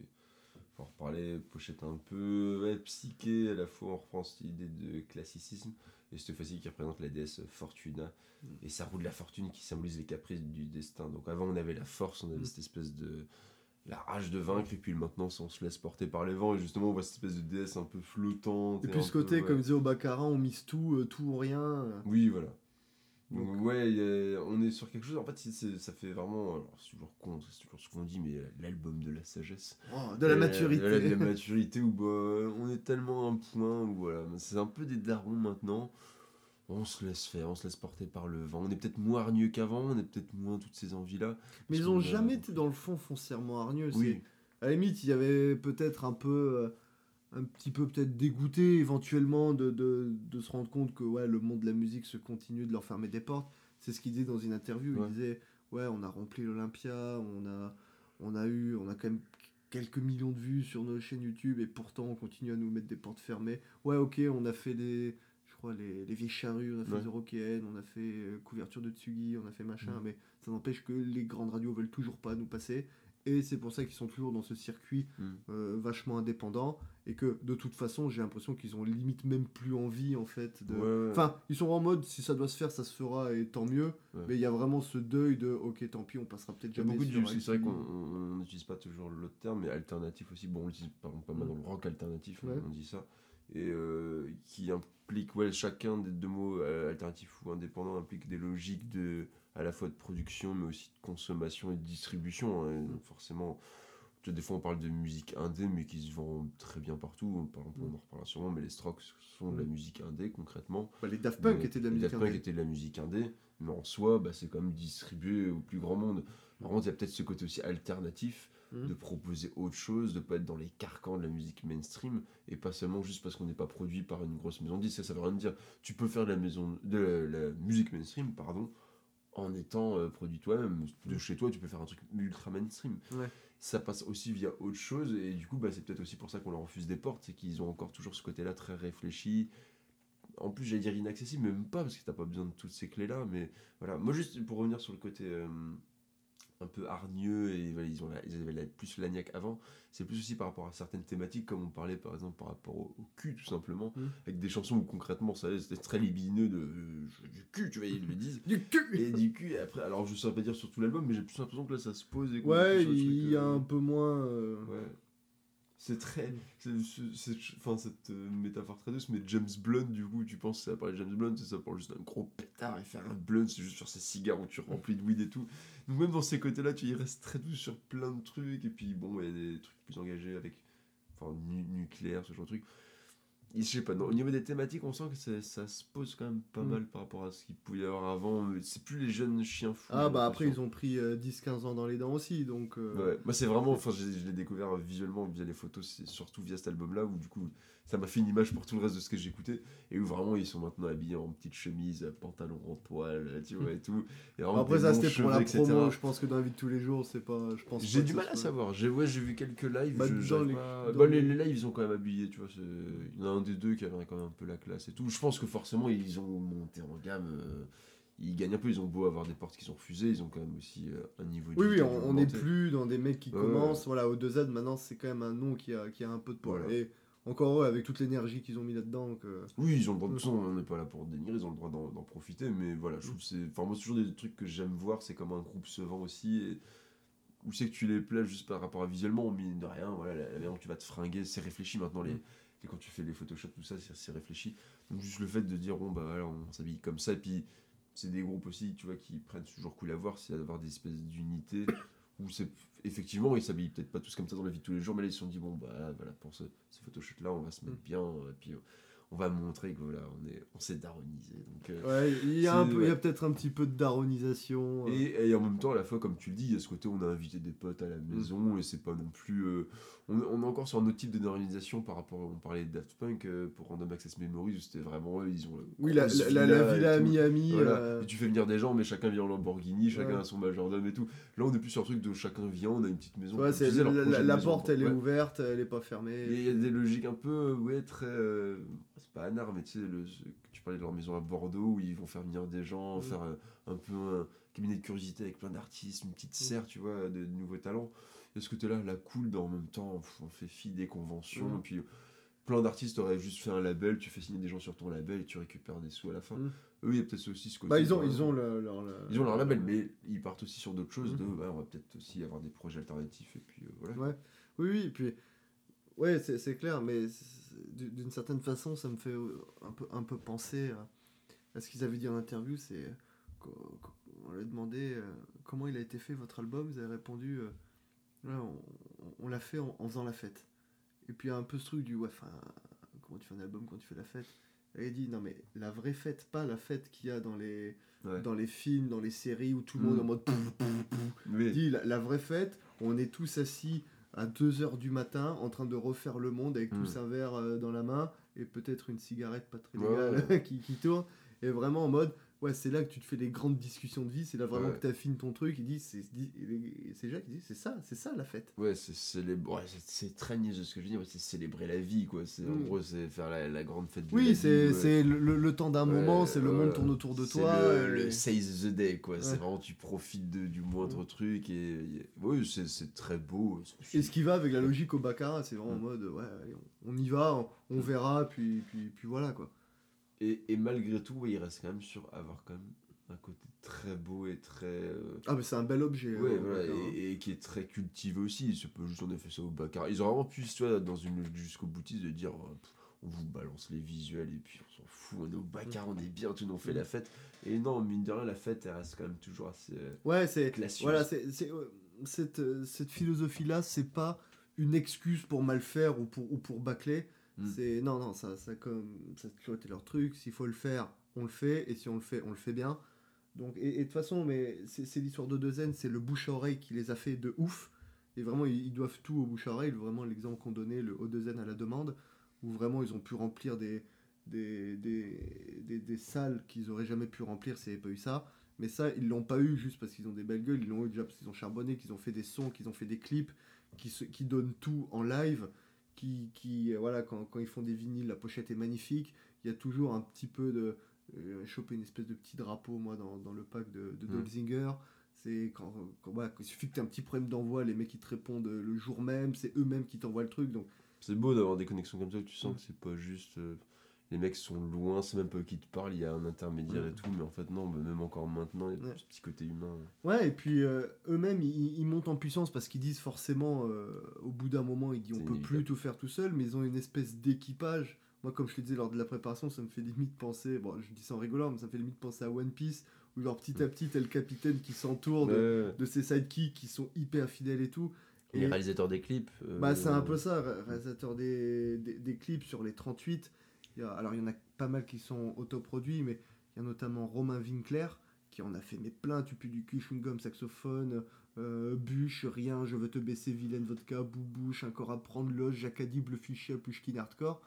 faut en reparler, pochette un peu ouais, psyché, à la fois on reprend cette idée de classicisme, et cette fois-ci qui représente la déesse Fortuna, Mm. et sa roue de la fortune qui symbolise les caprices du destin. Donc avant on avait la force, on avait Mm. cette espèce de la rage de vaincre, et puis maintenant on se laisse porter par les vents, et justement on voit cette espèce de déesse un peu flottante. Et puis ce peu, côté, ouais. comme disait au Baccarat, on mise tout, euh, tout ou rien. euh. Oui, voilà. Donc, Donc- ouais, a- on est sur quelque chose. En fait, ça fait vraiment. C'est toujours con, c'est toujours ce qu'on dit, mais l'album de la sagesse. Oh, de la Et, maturité. voilà, de la maturité où bah, on est tellement à un point où voilà, c'est un peu des darons maintenant. On se laisse faire, on se laisse porter par le vent. On est peut-être moins hargneux qu'avant, on est peut-être moins toutes ces envies-là. Mais ils ont qu'on a- jamais été dans le fond foncièrement hargneux. Oui, À la limite, il y avait peut-être un peu, euh, un petit peu peut-être dégoûté éventuellement de, de, de se rendre compte que ouais, le monde de la musique se continue de leur fermer des portes. C'est ce qu'il disait dans une interview. Ouais. Il disait ouais, on a rempli l'Olympia, on a, on a eu, on a quand même quelques millions de vues sur nos chaînes YouTube et pourtant on continue à nous mettre des portes fermées. Ouais, ok, on a fait des, crois les, les vieilles charrues, on a fait Ouais. The on a fait euh, couverture de Tsugi, on a fait machin, Mhm. mais ça n'empêche que les grandes radios veulent toujours pas nous passer. Et c'est pour ça qu'ils sont toujours dans ce circuit Mm. euh, vachement indépendant et que de toute façon j'ai l'impression qu'ils ont limite même plus envie en fait de... Ouais. Enfin ils sont en mode si ça doit se faire ça se fera et tant mieux Ouais. mais il y a vraiment ce deuil de ok tant pis on passera peut-être jamais beaucoup de sur c'est vrai qu'on on- on n'utilise pas toujours l'autre terme, mais alternatif aussi. Bon, on l'utilise pas mal dans le rock alternatif, on- Ouais. on dit ça. Et euh, qui implique, ouais, chacun des deux mots, euh, alternatif ou indépendant, implique des logiques de, à la fois de production, mais aussi de consommation et de distribution. hein. Et donc forcément, des fois on parle de musique indé, mais qui se vend très bien partout. Par exemple, on en reparlera sûrement, mais les Strokes sont de la Mm. musique indé concrètement. Bah, les Daft Punk Mais étaient de la les musique Daft Punk indé. étaient de la musique indé, mais en soi, bah, c'est quand même distribué au plus grand monde. Par contre, il y a peut-être ce côté aussi alternatif Mhm. de proposer autre chose, de pas être dans les carcans de la musique mainstream, et pas seulement juste parce qu'on n'est pas produit par une grosse maison de disques. Ça, ça veut rien dire. Tu peux faire de la, maison, de la, la musique mainstream, pardon, en étant euh, produit toi-même. De chez toi, tu peux faire un truc ultra mainstream. Ouais. Ça passe aussi via autre chose, et du coup, bah, c'est peut-être aussi pour ça qu'on leur refuse des portes, c'est qu'ils ont encore toujours ce côté-là très réfléchi, en plus j'allais dire inaccessible mais même pas parce que t'as pas besoin de toutes ces clés là mais voilà moi juste pour revenir sur le côté euh, un peu hargneux et voilà, ils, ont la- ils avaient la- plus l'agnac avant c'est plus aussi par rapport à certaines thématiques comme on parlait par exemple par rapport au, au cul tout simplement Mm. avec des chansons où concrètement ça c'était très libidineux de euh, du cul tu vois ils le disent Du cul et du cul et après alors je saurais pas dire sur tout l'album mais j'ai plus l'impression que là ça se pose et Ouais il y a euh, un peu moins... euh, Ouais. C'est très. Enfin, cette euh, métaphore très douce, mais James Blunt, du coup, tu penses que ça de James Blunt, c'est ça parle juste d'un gros pétard et faire un blunt, c'est juste sur ses cigares où tu remplis de weed et tout. Donc, même dans ces côtés-là, tu y restes très doux sur plein de trucs, et puis bon, il y a des trucs plus engagés avec. Enfin, nu- nucléaire, ce genre de trucs. Je sais pas, non, au niveau des thématiques, on sent que ça, se pose quand même pas Mm. mal par rapport à ce qu'il pouvait y avoir avant. C'est plus les jeunes chiens fous. Ah bah après ils ont pris euh, 10-15 ans dans les dents aussi donc... euh, Ouais, moi c'est vraiment, enfin je, je l'ai découvert visuellement via les photos, c'est surtout via cet album-là où du coup ça m'a fait une image pour tout le reste de ce que j'écoutais et où vraiment ils sont maintenant habillés en petite chemise, pantalon en toile, tu vois et tout. Et vraiment Après ça c'était pour la etc. promo je pense que dans la vie de tous les jours c'est pas... je pense J'ai du mal à savoir. J'ai ouais, vu quelques lives. Bah, je- dans j'arrive les- pas- dans bah, les- lives ils ont quand même habillé, tu vois. Il y en a un des deux qui avait quand même un peu la classe et tout. Je pense que forcément ils ont monté en gamme. euh, Ils gagnent un peu, ils ont beau avoir des portes qui sont refusées, ils ont quand même aussi euh, un niveau Oui, oui, digital on n'est plus dans des mecs qui Ouais, commencent. Voilà, au 2Z, maintenant, c'est quand même un nom qui a, qui a un peu de poids. Voilà. Et encore eux, avec toute l'énergie qu'ils ont mis là-dedans. Que... Oui, ils ont le droit de toute façon, on n'est pas là pour dénigrer, ils ont le droit d'en profiter, mais voilà, je trouve c'est. Enfin, moi, c'est toujours des trucs que j'aime voir, c'est comme un groupe se vend aussi, et où c'est que tu les plais juste par rapport à visuellement, mine de rien, voilà, la, la manière dont tu vas te fringuer, c'est réfléchi maintenant, les, Mm. Et quand tu fais les Photoshop, tout ça, c'est réfléchi. Donc, juste le fait de dire, bon, bah voilà, on s'habille comme ça, et puis c'est des groupes aussi, tu vois, qui prennent toujours cool à voir, c'est d'avoir des espèces d'unités. Où c'est effectivement, ils s'habillent peut-être pas tous comme ça dans la vie de tous les jours, mais là ils se sont dit bon bah voilà pour ce, ce photoshoot là, on va se mettre Mm. bien, et puis on va montrer que voilà on est on s'est daronisé. Donc euh, Ouais, il y a, un peu- y a peut-être un petit peu de daronisation. euh. et, et en même temps, à la fois, comme tu le dis, il y a ce côté où on a invité des potes à la Mm. maison et c'est pas non plus. euh, on, on est encore sur un autre type de normalisation par rapport. On parlait de Daft Punk pour Random Access Memories c'était vraiment eux, ils ont. Oui, la, la, la- villa à. Miami. Voilà. Et tu fais venir des gens, mais chacun vient en Lamborghini, chacun Ouais. a son majordome et tout. Là, on est plus sur un truc de chacun vient, on a une petite maison. disais, la, maison, porte, elle est ouverte, elle est pas fermée. Il y a des logiques un peu, ouais, très. C'est pas anard, mais tu sais, le, tu parlais de leur maison à Bordeaux où ils vont faire venir des gens, Mm. faire euh, un peu un cabinet de curiosité avec plein d'artistes, une petite serre, tu vois, de, de nouveaux talents. Et ce côté-là, la cool, mais en même temps, on fait fi des conventions. Mm. Et puis, plein d'artistes auraient juste fait un label, tu fais signer des gens sur ton label et tu récupères des sous à la fin. Mm. Eux, il y a peut-être aussi ce côté. Bah, ils ont, bah, ils ont le- leur, leur- ils ont leur label, mais ils partent aussi sur d'autres choses. Mm. De, ouais, on va peut-être aussi avoir des projets alternatifs. Et puis, euh, voilà. Ouais. Oui, oui, et puis. Ouais, c'est c'est clair, mais c'est- d'une certaine façon, ça me fait euh, un peu, un peu penser à, à ce qu'ils avaient dit en interview. C'est. qu'o- On leur a demandé euh, comment il a été fait votre album. Ils avaient répondu euh, Ouais, on, on l'a fait en, en faisant la fête. Et puis il y a un peu ce truc du ouais, enfin, comment tu fais un album quand tu fais la fête? Elle dit non mais la vraie fête, pas la fête qu'il y a dans les, Ouais. dans les films, dans les séries où tout le monde Mm. est en mode pouf, pouf, pouf. Oui. Il dit la, la vraie fête, on est tous assis à 2h du matin en train de refaire le monde avec Mm. tous un verre euh, dans la main et peut-être une cigarette pas très Ouais, légale qui, qui tourne. Et vraiment en mode, ouais, c'est là que tu te fais des grandes discussions de vie, c'est là vraiment Ouais. que tu affines ton truc. Il dit, c'est Jacques qui dit, c'est ça, c'est ça la fête. Ouais, c'est célébrer. Ouais, c'est- très niaiseux ce que je dis, ouais, c'est célébrer la vie, quoi. C'est, En Mm. gros, c'est faire la, la grande fête de Oui, c'est ouais. le, le- le temps d'un moment, c'est le monde tourne autour de toi. Le, et- le seize the day, quoi. C'est vraiment, tu profites de- du moindre truc. Et, oui, c'est, c'est très beau. Et ce qui va avec la logique au baccarat, c'est vraiment en Mm. mode, ouais, allez, on, on y va, on, on verra, puis, puis, puis voilà quoi. Et, et malgré tout, ouais, il reste quand même sur avoir quand même un côté très beau et très. euh, Ah, mais c'est un bel objet. Ouais, euh, voilà, baccarat. et, et qui est très cultivé aussi. C'est pas juste on a fait ça au Baccarat. Ils ont vraiment pu, tu vois, dans une jusqu'au boutiste, de dire pff, on vous balance les visuels et puis on s'en fout, on est au Baccarat, on est bien, tout le monde fait la fête. Et non, mine de rien, la fête, elle reste quand même toujours assez euh, Ouais, c'est. Voilà, c'est, cette, euh, cette philosophie-là, c'est pas une excuse pour mal faire ou pour, ou pour bâcler. Mm. C'est, non, non, ça, ça, comme, ça toujours été leur truc. S'il faut le faire, on le fait. Et si on le fait, on le fait bien. Donc, et, de toute façon, mais c'est, l'histoire de Dezen, c'est le bouche à oreille qui les a fait de ouf. Et vraiment, ils, doivent tout au bouche à oreille. Vraiment, l'exemple qu'on donnait, le haut Dezen à la demande, où vraiment ils ont pu remplir des, des, des, des, des salles qu'ils auraient jamais pu remplir s'il n'y avait pas eu ça. Mais ça, ils l'ont pas eu juste parce qu'ils ont des belles gueules, ils l'ont eu déjà parce qu'ils ont charbonné, qu'ils ont fait des sons, qu'ils ont fait des clips, qui, qui donnent tout en live, qui, qui euh, voilà, quand, quand ils font des vinyles, la pochette est magnifique. Il y a toujours un petit peu de. Euh, choper une espèce de petit drapeau, moi, dans, dans le pack de, de Mm. Dolzinger. C'est quand, quand, voilà, il suffit que tu aies un petit problème d'envoi, les mecs ils te répondent le jour même, c'est eux-mêmes qui t'envoient le truc. Donc, C'est beau d'avoir des connexions comme ça tu sens Mm. que c'est pas juste. euh, les mecs sont loin, c'est même pas eux qui te parlent, il y a un intermédiaire et tout, mais en fait, non, bah, même encore maintenant, il y a Ouais. ce petit côté humain. Ouais, et puis euh, eux-mêmes, ils, ils montent en puissance parce qu'ils disent forcément, euh, au bout d'un moment, ils disent on peut plus tout faire tout seul, mais ils ont une espèce d'équipage. Moi, comme je te disais lors de la préparation, ça me fait limite penser, bon, je dis ça en rigolant, mais ça me fait limite penser à One Piece, où genre petit à petit, t'as le capitaine qui s'entoure de, Ouais. de ses sidekicks qui sont hyper fidèles et tout. Les Et- réalisateurs des clips. euh, Bah, c'est un peu ça, ré- réalisateur des, des, des clips sur les 38. Il y a- alors, il y en a pas mal qui sont autoproduits, mais il y a notamment Romain Winkler qui en a fait mais plein. Tu pues du cul, chewing-gum, saxophone, euh, bûche, rien, je veux te baisser, vilaine vodka, boubouche, encore à prendre loge, Jacadi, fichier, Pushkin hardcore.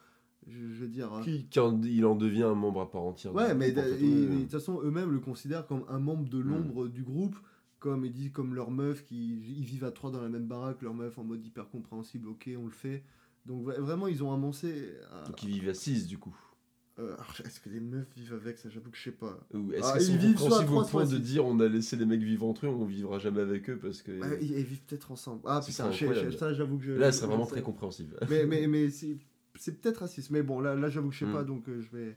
Je, je veux dire. hein. Qui, qui en- il en devient un membre à part entière. Ouais, mais de toute façon, eux-mêmes le considèrent comme un membre de l'ombre du groupe, comme ils disent, comme leur meuf, qui ils vivent à trois dans la même baraque, leur meuf en mode hyper compréhensible, ok, on le fait. Donc vra- vraiment, ils ont annoncé. à- Donc ils vivent à 6 du coup. euh, Est-ce que les meufs vivent avec ça? J'avoue que je sais pas. Ou est-ce Ah, qu'elles sont à compréhensibles au point à de dire on a laissé les mecs vivre entre eux, on vivra jamais avec eux parce que. Ah, ils, ils vivent peut-être ensemble. Ah putain, ça j'avoue que je. Là, ce je- serait vraiment très compréhensible. mais mais, mais c'est c'est peut-être raciste. Mais bon, là, là j'avoue que je sais Mm. pas, donc euh, je vais.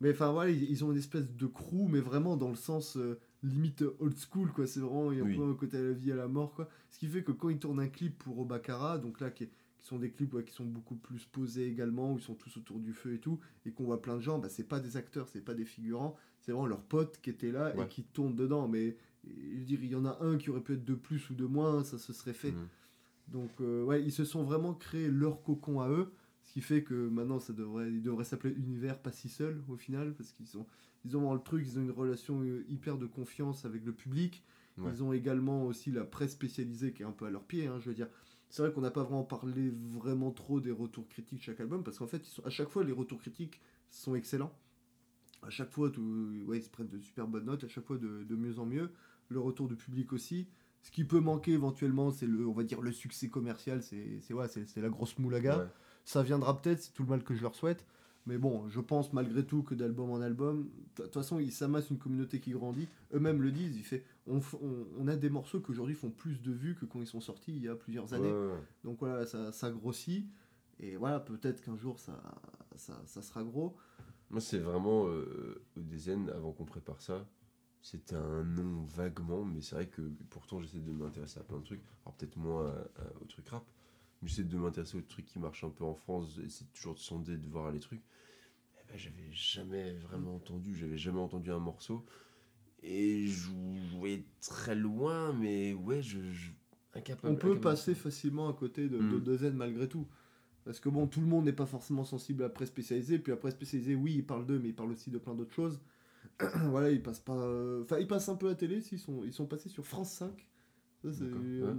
Mais enfin voilà, ils, ils ont une espèce de crew, mais vraiment dans le sens euh, limite old school, quoi. C'est vraiment, il y a un côté à la vie, à la mort, quoi. Ce qui fait que quand ils tournent un clip pour Obakara, donc là, qui, est- qui sont des clips ouais, qui sont beaucoup plus posés également, où ils sont tous autour du feu et tout, et qu'on voit plein de gens, bah, c'est pas des acteurs, c'est pas des figurants, c'est vraiment leurs potes qui étaient là Ouais. et qui tournent dedans. Mais je veux dire, il y en a un qui aurait pu être de plus ou de moins, ça se serait fait. Mhm. Donc euh, ouais, ils se sont vraiment créé leur cocon à eux, ce qui fait que maintenant ça devrait, il devrait s'appeler Univers pas si seul au final, parce qu'ils sont, ils ont vraiment le truc, ils ont une relation euh, hyper de confiance avec le public. Ouais. Ils ont également aussi la presse spécialisée qui est un peu à leur pied, hein, je veux dire. C'est vrai qu'on n'a pas vraiment parlé vraiment trop des retours critiques de chaque album, parce qu'en fait, ils sont, à chaque fois, les retours critiques sont excellents. À chaque fois, tout, ouais, ils se prennent de super bonnes notes, à chaque fois de, de mieux en mieux. Le retour du public aussi. Ce qui peut manquer éventuellement, c'est le, on va dire, le succès commercial, c'est ouais, la grosse moulaga. Ouais. Ça viendra peut-être, c'est tout le mal que je leur souhaite. Mais bon, je pense malgré tout que d'album en album, de toute façon, ils s'amassent une communauté qui grandit. Eux-mêmes le disent, fait, on, f- on, on a des morceaux qui aujourd'hui font plus de vues que quand ils sont sortis il y a plusieurs années. Ouais. Donc voilà, ça, ça grossit. Et voilà, peut-être qu'un jour ça, ça, ça sera gros. Moi, c'est vraiment euh, Odezen, avant qu'on prépare ça, c'était un nom vaguement, mais c'est vrai que pourtant j'essaie de m'intéresser à plein de trucs. Alors peut-être moins à- à- au truc rap, j'essaie de m'intéresser aux trucs qui marchent un peu en France, essayer toujours de sonder, de voir les trucs. Eh ben, j'avais jamais vraiment entendu, j'avais jamais entendu un morceau. Et je jouais très loin, mais ouais, je. je- incapable. On peut incapable. passer facilement à côté de, de Mm. Malgré tout. Parce que bon, tout le monde n'est pas forcément sensible à presse spécialisée. Puis la presse spécialisée, oui, il parle d'eux, mais il parle aussi de plein d'autres choses. voilà, ils passent pas. euh, Enfin, ils passent un peu à la télé. S'ils sont, ils sont passés sur France 5. Ça, c'est euh,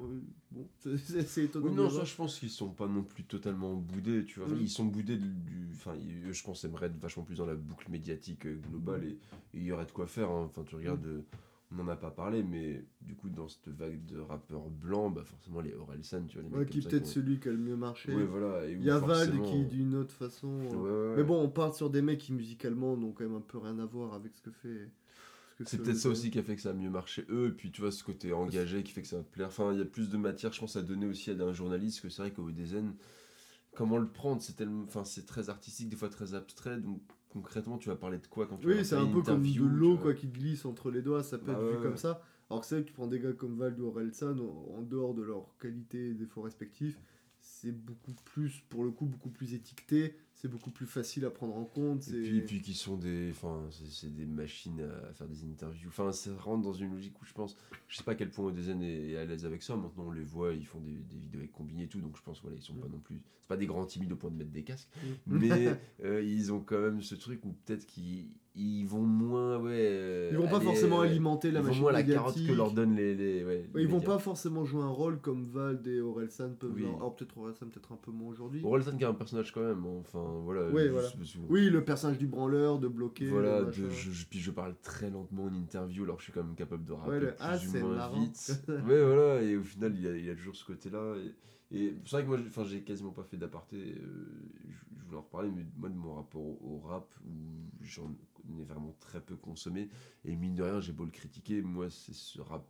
c'est- étonnant. Oui, non, ça, je pense qu'ils sont pas non plus totalement boudés, tu vois. Mm. Ils sont boudés du. du- Enfin, je pense, aimeraient être vachement plus dans la boucle médiatique euh, globale et et il y aurait de quoi faire. hein. Enfin, tu regardes, euh, on n'en a pas parlé, mais du coup, dans cette vague de rappeurs blancs, bah, forcément, les Orelsan, tu vois, les Ouais, mecs qui est peut-être celui qui a le mieux marché. Ouais, voilà. et Il y a forcément- qui, d'une autre façon. Ouais, euh, ouais, Mais bon, on part sur des mecs qui musicalement n'ont quand même un peu rien à voir avec ce que fait. C'est peut-être ça aussi qui a fait que ça a mieux marché eux, et puis tu vois ce côté engagé qui fait que ça va plaire. Enfin, il y a plus de matière, je pense, à donner aussi à un journaliste que c'est vrai qu'au Dezen, comment le prendre C'est tellement, enfin, très artistique, des fois très abstrait, donc concrètement, tu vas parler de quoi quand tu vas Oui, c'est un peu comme de l'eau quoi qui glisse entre les doigts, ça peut Bah être vu ouais, comme ça. Alors que c'est vrai que tu prends des gars comme Vald ou Orelsan, en, en dehors de leur qualité et défauts respectifs, c'est beaucoup plus, pour le coup, beaucoup plus étiqueté, c'est beaucoup plus facile à prendre en compte. Et puis, et puis qui sont des, enfin, c'est- des machines à faire des interviews. Enfin, ça rentre dans une logique où je pense, je sais pas à quel point Odezen est, est à l'aise avec ça. Maintenant, on les voit, ils font des, des vidéos avec combiné et tout, donc je pense, voilà, ils sont pas non plus, c'est pas des grands timides au point de mettre des casques, Mm. mais euh, ils ont quand même ce truc où peut-être qu'ils ils vont moins, ouais. euh, Ils vont pas aller, forcément euh, alimenter la ils vont moins la carotte que leur donnent les, les, ouais, Ouais, les ils vont médias. pas forcément jouer un rôle comme Vald et Orelsan peuvent Oui. Alors peut-être Orelsan, peut-être un peu moins aujourd'hui. Orelsan qui est un personnage quand même, enfin voilà. Ouais, que- Oui, le personnage du branleur, de bloquer. Voilà, de, machin. je, je- puis je parle très lentement en interview, alors je suis quand même capable de rapper Ouais, le- plus ah, ou c'est moins marrant. vite. ouais, voilà, et au final, il y a, il a toujours ce côté-là. Et, et c'est vrai que moi, enfin, j'ai quasiment pas fait d'aparté, euh, je, je voulais en reparler, mais moi, de mon rapport au, au rap, où j'en ai vraiment très peu consommé, et mine de rien, j'ai beau le critiquer, moi, c'est ce rap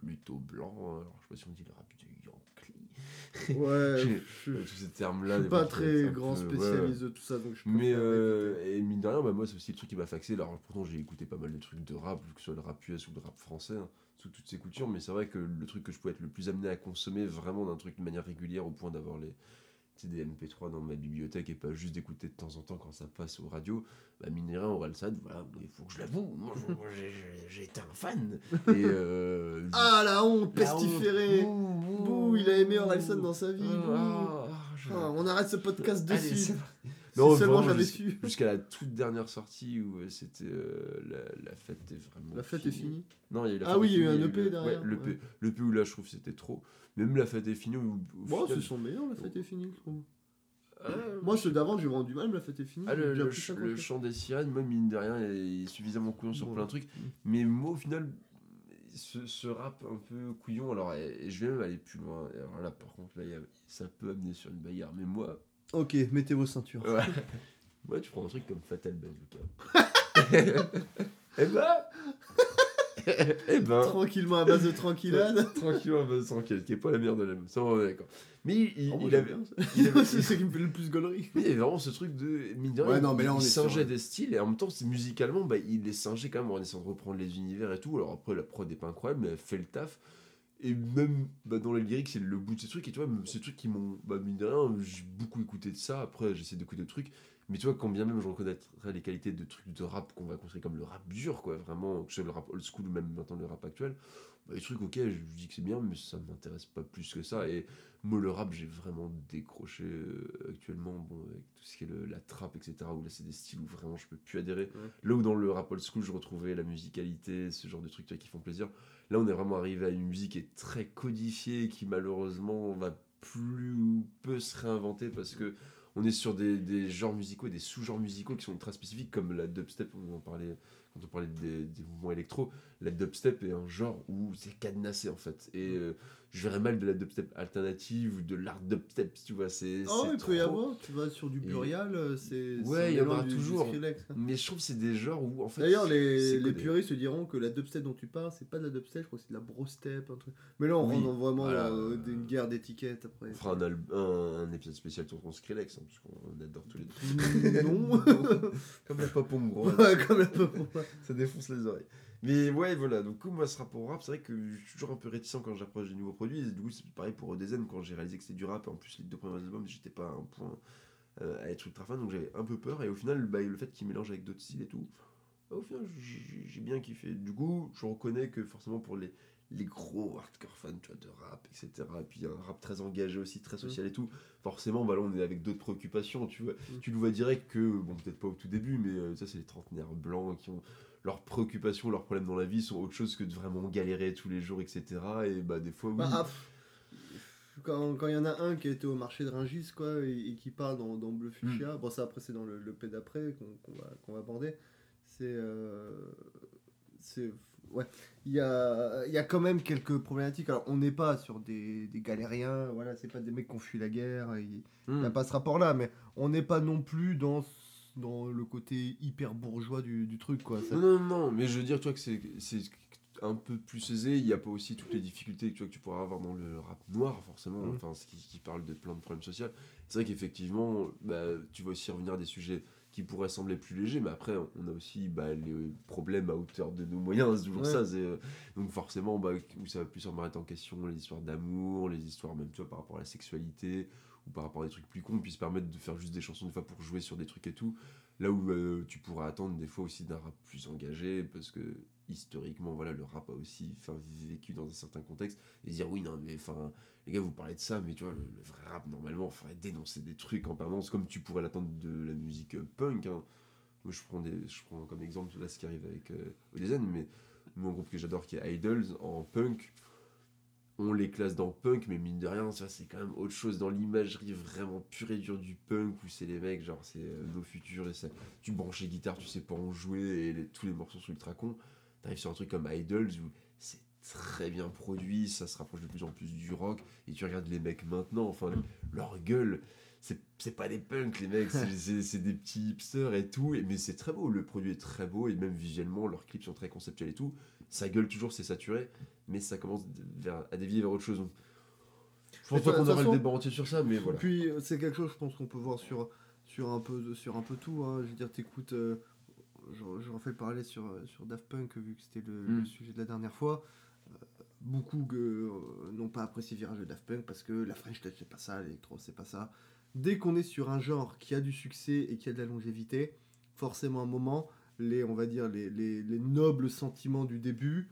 plutôt blanc, hein. alors je sais pas si on dit le rap du Yankee, Ouais, je, tous ces termes-là. je suis pas très grand peu- ouais, ouais. spécialiste de tout ça, donc je Mais euh, et mine de rien, bah, moi c'est aussi le truc qui m'a faxé. Alors pourtant j'ai écouté pas mal de trucs de rap, que ce soit le rap US ou le rap français, hein, sous toutes ces coutures. Mais c'est vrai que le truc que je pouvais être le plus amené à consommer vraiment d'un truc de manière régulière au point d'avoir les des MP3 dans ma bibliothèque et pas juste d'écouter de temps en temps quand ça passe aux radios, bah mine de rien, Orelsan, voilà, il faut que je l'avoue, moi j'ai- été un fan. Et euh, Ah la honte, pestiféré bouh, bouh, Bouh, il a aimé. Orelsan dans sa vie. Ah, je- Ah, on arrête ce podcast de Allez, Non, seulement vraiment, j'avais su. Jusqu'à la toute dernière sortie où euh, c'était euh, la, la fête est vraiment. La fête est finie. Non, il y a eu la Ah oui, il y a eu un EP le- derrière, Ouais, le ouais. P- le P où là je trouve que c'était trop. Même la fête est finie. Où, Bon, final- c'est son meilleur, la fête est finie, je trouve. Ah, Moi, ceux d'avant, j'ai vraiment du mal, la fête est finie. ah, le, ch- chant des sirènes, moi mine de rien, il est suffisamment couillon sur plein de trucs. Mm. Mais moi au final, ce, ce rap un peu couillon, alors et, et je vais même aller plus loin. Alors là, par contre, là, a- ça peut amener sur une bagarre. Mais moi, Ok, mettez vos ceintures. Ouais. Moi, tu prends un truc comme Fatal Bazooka. eh ben. eh ben. Tranquillement, à base de tranquillade. Tranquillement, à base de tranquille, qui est pas la meilleure de la Ça, on est d'accord. Mais il, Oh, il avait. c'est ça qui me fait le plus gaulerie. mais il y avait vraiment ce truc de. Mine de Ouais, rien, non, mais là, il, on il est sur singeait des styles et en même temps, c'est musicalement, bah, il les singeait quand même en essayant de reprendre les univers et tout. Alors après, la prod est pas incroyable, mais elle fait le taf. Et même bah, dans les lyrics, c'est le bout de ces trucs. Et tu vois, ces trucs qui m'ont. Bah, mine de rien, j'ai beaucoup écouté de ça. Après, j'essaie d'écouter d'autres trucs. Mais tu vois, quand bien même je reconnaîtrais les qualités de trucs de rap qu'on va construire comme le rap dur, quoi, vraiment, que ce soit le rap old school ou même maintenant le rap actuel, bah, les trucs, ok, je dis que c'est bien, mais ça m'intéresse pas plus que ça. Et moi, le rap, j'ai vraiment décroché euh, actuellement, bon, avec tout ce qui est le- la trappe, etc., où là, c'est des styles où vraiment je peux plus adhérer. Ouais. Là où dans le rap old school, je retrouvais la musicalité, ce genre de trucs tu vois, qui font plaisir. Là, on est vraiment arrivé à une musique qui est très codifiée, qui malheureusement va plus ou peu se réinventer parce que on est sur des, des genres musicaux et des sous-genres musicaux qui sont très spécifiques, comme la dubstep, on en parlait quand on parlait des, des mouvements électro. La dubstep est un genre où c'est cadenassé en fait. Et euh, je verrais mal de la dubstep alternative ou de l'art dubstep, si tu vois. C'est, Oh, il peut y trop- avoir, tu vas sur du Burial, euh, c'est. Ouais, il y en aura du- toujours. Skrillex. Mais je trouve que c'est des genres où en fait. D'ailleurs, les, les puristes se diront que la dubstep dont tu parles, c'est pas de la dubstep, je crois que c'est de la brostep, un truc. Mais là, on Oui, rentre dans vraiment voilà. euh, une guerre d'étiquettes après. On fera un, un, un épisode spécial sur ton Skrillex, hein, parce qu'on adore tous les deux. non Comme la hongroise. Ouais, Comme la pop. ça défonce les oreilles. Mais ouais, voilà, donc comme moi, ce rapport au rap, c'est vrai que je suis toujours un peu réticent quand j'approche des nouveaux produits. Et du coup, c'est pareil pour Odezen, quand j'ai réalisé que c'était du rap, et en plus, les deux premiers albums, j'étais pas à un point euh, à être ultra fan, donc j'avais un peu peur. Et au final, bah, le fait qu'il mélange avec d'autres styles et tout, bah, au final, j'ai bien kiffé. Du coup, je reconnais que forcément, pour les, les gros hardcore fans tu vois, de rap, etc. Et puis un rap très engagé aussi, très social et tout. Forcément, bah là, on est avec d'autres préoccupations, tu vois. Tu le vois direct que, bon, peut-être pas au tout début, mais euh, ça, c'est les trentenaires blancs qui ont leurs préoccupations, leurs problèmes dans la vie sont autre chose que de vraiment galérer tous les jours, etc. Et bah, des fois, oui. Bah, ah, quand quand il y en a un qui était au marché de Ringis, quoi, et, et qui parle dans, dans Bleu Fuchsia, bon, ça après, c'est dans le, le P d'après qu'on va, qu'on va aborder. C'est. euh, c'est. Ouais. Il y a, y a quand même quelques problématiques. Alors, on n'est pas sur des, des galériens, voilà, c'est pas des mecs qui ont fui la guerre, il Hmm. n'y a pas ce rapport-là, mais on n'est pas non plus dans, dans le côté hyper bourgeois du, du truc, quoi. Ça- Non, non, non, mais je veux dire, tu vois, que c'est un peu plus aisé. Il n'y a pas aussi toutes les difficultés que tu, vois, que tu pourras avoir dans le rap noir, forcément, Mhm. enfin, ce qui, qui parle de plein de problèmes sociaux. C'est vrai qu'effectivement, bah, tu vas aussi revenir à des sujets qui pourraient sembler plus légers, mais après, on a aussi bah, les problèmes à hauteur de nos moyens, c'est toujours Ouais. ça. euh, Donc, forcément, bah, où ça va plus en remettre en question les histoires d'amour, les histoires même, tu vois, par rapport à la sexualité, ou par rapport à des trucs plus cons, puis se permettre de faire juste des chansons des fois pour jouer sur des trucs et tout. Là où euh, tu pourras attendre des fois aussi d'un rap plus engagé, parce que historiquement, voilà, le rap a aussi vécu dans un certain contexte, et dire oui, non, mais enfin, les gars, vous parlez de ça, mais tu vois, le, vrai rap, normalement, faudrait dénoncer des trucs en permanence, comme tu pourrais l'attendre de la musique euh, punk. hein. Moi, je prends, des, je prends comme exemple ce qui arrive avec euh, Odezen, mais moi, un groupe que j'adore qui est Idols en punk, on les classe dans punk, mais mine de rien, ça c'est quand même autre chose dans l'imagerie vraiment pure et dure du punk où c'est les mecs, genre c'est euh, nos futurs, et ça, tu branches les guitares, tu sais pas en jouer et les- tous les morceaux sont ultra cons. T'arrives sur un truc comme Idols où c'est très bien produit, ça se rapproche de plus en plus du rock et tu regardes les mecs maintenant, enfin leur gueule. C'est pas des punks les mecs, c'est- des petits hipsters et tout, et, mais c'est très beau, le produit est très beau et même visuellement leurs clips sont très conceptuels et tout. Ça gueule toujours, c'est saturé, mais ça commence vers- à dévier vers autre chose. donc. Je pense pas qu'on aura le débat entier sur ça, mais voilà. Puis euh, c'est quelque chose, je pense qu'on peut voir sur, sur, un, peu, sur un peu tout. hein. Je veux dire, t'écoutes. euh, je, je refais le parallèle sur, euh, sur Daft Punk, vu que c'était le, Mm. le sujet de la dernière fois. Euh, beaucoup euh, n'ont pas apprécié le virage de Daft Punk parce que la French Touch, c'est pas ça, l'électro, c'est pas ça. Dès qu'on est sur un genre qui a du succès et qui a de la longévité, forcément, à un moment, les, on va dire, les, les, les nobles sentiments du début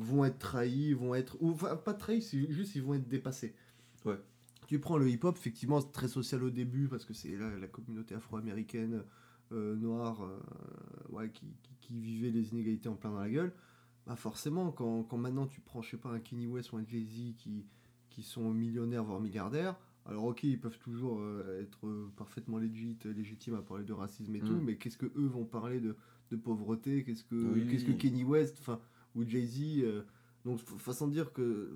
vont être trahis, vont être. Ou, enfin, pas trahis, c'est juste ils vont être dépassés. Ouais. Tu prends le hip-hop, effectivement, c'est très social au début parce que c'est la, la communauté afro-américaine euh, noire euh, ouais, qui, qui, qui vivait les inégalités en plein dans la gueule. Bah forcément, quand, quand maintenant tu prends, je sais pas, un Kanye West ou un Jay-Z qui, qui sont millionnaires, voire milliardaires, alors ok, ils peuvent toujours euh, être euh, parfaitement légitimes à parler de racisme et tout, Mm. mais qu'est-ce que eux vont parler de, de pauvreté Qu'est-ce que, Oui. qu'est-ce que Kanye West enfin, ou Jay-Z euh, Donc, fa- façon de dire que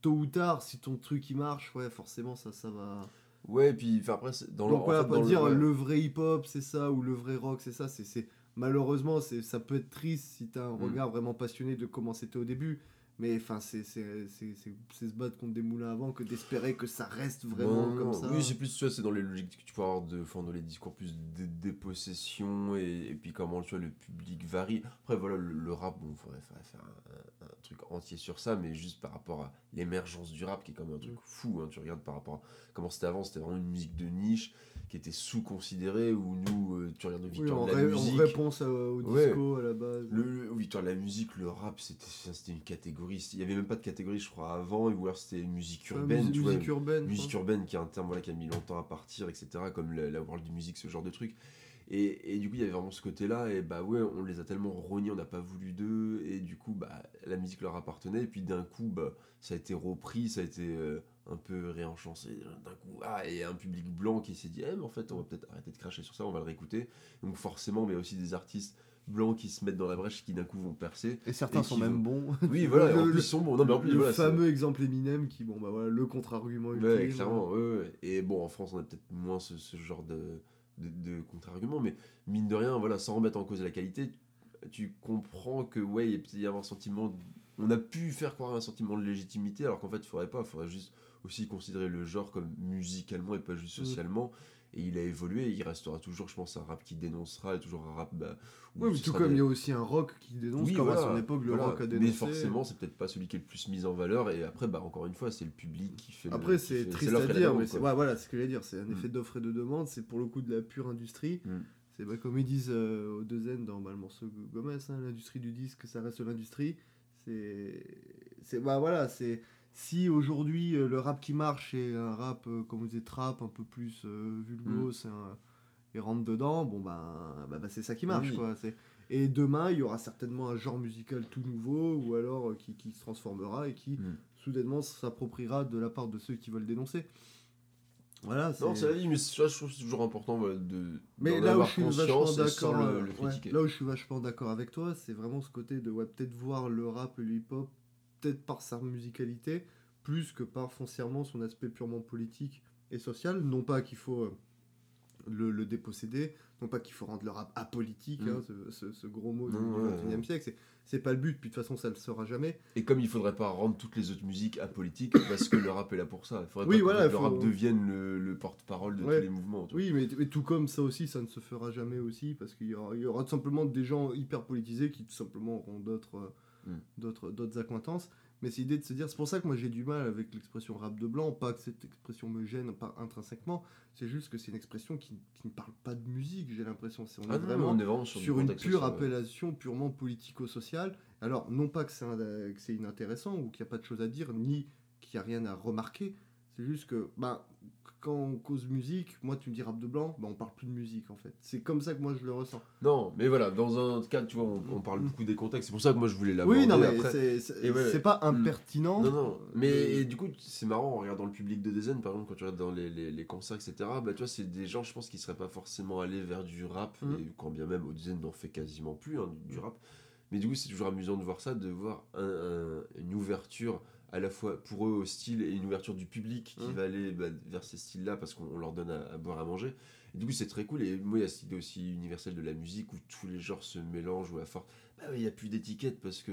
tôt ou tard, si ton truc il marche, ouais, forcément, ça, ça va. Ouais, puis enfin, après, dans Donc, le. voilà, en fait, pas dans dire ouais. le vrai hip-hop, c'est ça, ou le vrai rock, c'est ça. c'est c'est Malheureusement, c'est ça peut être triste si t'as un Mm. regard vraiment passionné de comment c'était au début. Mais enfin, c'est c'est- c'est- c'est- c'est se battre contre des moulins avant que d'espérer que ça reste vraiment Non, comme non. ça. Oui, c'est plus tu vois, c'est dans les logiques que tu peux avoir de, enfin, dans les discours plus de dépossession et, et puis comment tu vois le public varie. Après voilà le, le rap, bon, faudrait faire, faire un, un- un truc entier sur ça, mais juste par rapport à l'émergence du rap qui est quand même un truc Mm. fou. hein. Tu regardes par rapport à comment c'était avant, c'était vraiment une musique de niche qui était sous-considérée où nous, euh, tu regardes nos Oui, victoires en, de la ré- en musique. réponse à- au Ouais. disco à la base. Le, le- oui, toi, la musique, le rap, c'était c'était une catégorie. Il y avait même pas de catégorie, je crois, avant, ou alors c'était musique Enfin, urbaine. musique, tu vois, musique urbaine. musique quoi. urbaine qui est un terme voilà, qui a mis longtemps à partir, etc. Comme la, la world music, ce genre de truc. Et, et du coup, il y avait vraiment ce côté-là, et bah ouais, on les a tellement rognés, on n'a pas voulu d'eux, et du coup, bah, la musique leur appartenait, et puis d'un coup, bah, ça a été repris, ça a été euh, un peu réenchanté, d'un coup, ah, et un public blanc qui s'est dit, eh, mais en fait, on va peut-être arrêter de cracher sur ça, on va le réécouter. Donc forcément, mais aussi des artistes blancs qui se mettent dans la brèche, qui d'un coup vont percer. Et certains et sont même vont- bons. Oui, voilà, et en Le- plus, ils sont bons. Non, mais en plus, le voilà, fameux exemple Eminem qui, bon, bah voilà, le contre-argument. Ouais, clairement, ouais, ouais. Et bon, en France, on a peut-être moins ce, ce genre de, de, de contre-argument, mais mine de rien, voilà, sans remettre en cause la qualité, tu comprends que, ouais, il peut y avoir un sentiment. On a pu faire croire un sentiment de légitimité, alors qu'en fait, il faudrait pas, il faudrait juste aussi considérer le genre comme musicalement et pas juste Mm. socialement. Et il a évolué, et il restera toujours, je pense, un rap qui dénoncera, et toujours un rap. Bah, Oui, mais tout comme des- il y a aussi un rock qui dénonce, oui, comme à voilà, son époque le voilà. rock a dénoncé. Mais forcément, c'est peut-être pas celui qui est le plus mis en valeur. Et après, bah, encore une fois, c'est le public qui fait. Après, c'est triste à dire, demande, mais ouais, voilà ce que j'allais dire. C'est un Mm. effet d'offre et de demande. C'est pour le coup de la pure industrie. Mm. C'est bah, comme ils disent euh, au deux N dans bah, le morceau Gomez, hein, l'industrie du disque, ça reste l'industrie. C'est c'est bah voilà, c'est si aujourd'hui euh, le rap qui marche est un rap euh, comme vous dites trap un peu plus euh, vulgose Mm. et, un- et rentre dedans, bon ben bah, bah, c'est ça qui marche Oui. quoi. C'est et demain il y aura certainement un genre musical tout nouveau ou alors euh, qui, qui se transformera et qui Mm. soudainement s'appropriera de la part de ceux qui veulent dénoncer. Voilà, Non, c'est- la vie, mais ça, je trouve c'est toujours important voilà, de. Mais là où avoir je suis vachement d'accord, le, le ouais, critiquer. là où je suis vachement d'accord avec toi, c'est vraiment ce côté de ouais, peut-être voir le rap et le hip-hop peut-être par sa musicalité plus que par foncièrement son aspect purement politique et social. Non pas qu'il faut euh, le, le déposséder, non pas qu'il faut rendre le rap apolitique, Mm. hein, ce, ce- ce gros mot du, Non, du ouais, 21e ouais. siècle. C'est, pas le but, puis de toute façon ça le sera jamais. Et comme il faudrait pas rendre toutes les autres musiques apolitiques, parce que le rap est là pour ça. Il faudrait Oui, pas voilà, que le rap devienne le, le porte-parole de Ouais. tous les mouvements. Oui, mais, mais tout comme ça aussi, ça ne se fera jamais aussi, parce qu'il y aura, il y aura tout simplement des gens hyper politisés qui tout simplement auront d'autres euh, Mm. d'autres d'autres accointances. Mais c'est l'idée de se dire, c'est pour ça que moi j'ai du mal avec l'expression rap de blanc, pas que cette expression me gêne pas intrinsèquement, c'est juste que c'est une expression qui, qui ne parle pas de musique, j'ai l'impression. C'est, on Ah est non, vraiment on est vraiment sur, une pure appellation purement politico-sociale. Alors, non pas que c'est, un- que c'est inintéressant ou qu'il n'y a pas de choses à dire, ni qu'il n'y a rien à remarquer, c'est juste que bah, quand on cause musique, moi tu me dis rap de blanc, bah, on parle plus de musique en fait. C'est comme ça que moi je le ressens. Non, mais voilà, dans un cadre, tu vois, on, on parle beaucoup des contextes. C'est pour ça que moi je voulais l'aborder. Oui, non, mais après. c'est, ouais, pas Mm. impertinent. Non, non, mais et du coup, c'est marrant en regardant le public de Dezen, par exemple, quand tu regardes dans les, les, les concerts, etc., bah, tu vois, c'est des gens, je pense, qui seraient pas forcément allés vers du rap, Mm. et quand bien même, Dezen n'en fait quasiment plus, hein, du rap. Mais du coup, c'est toujours amusant de voir ça, de voir un- un- une ouverture à la fois pour eux au style et une ouverture du public qui Mm. va aller bah, vers ces styles-là parce qu'on on leur donne à, à boire, à manger. Et du coup, c'est très cool. Et moi, il y a cette idée aussi universelle de la musique où tous les genres se mélangent, où à force, bah ouais, il n'y a plus d'étiquette parce que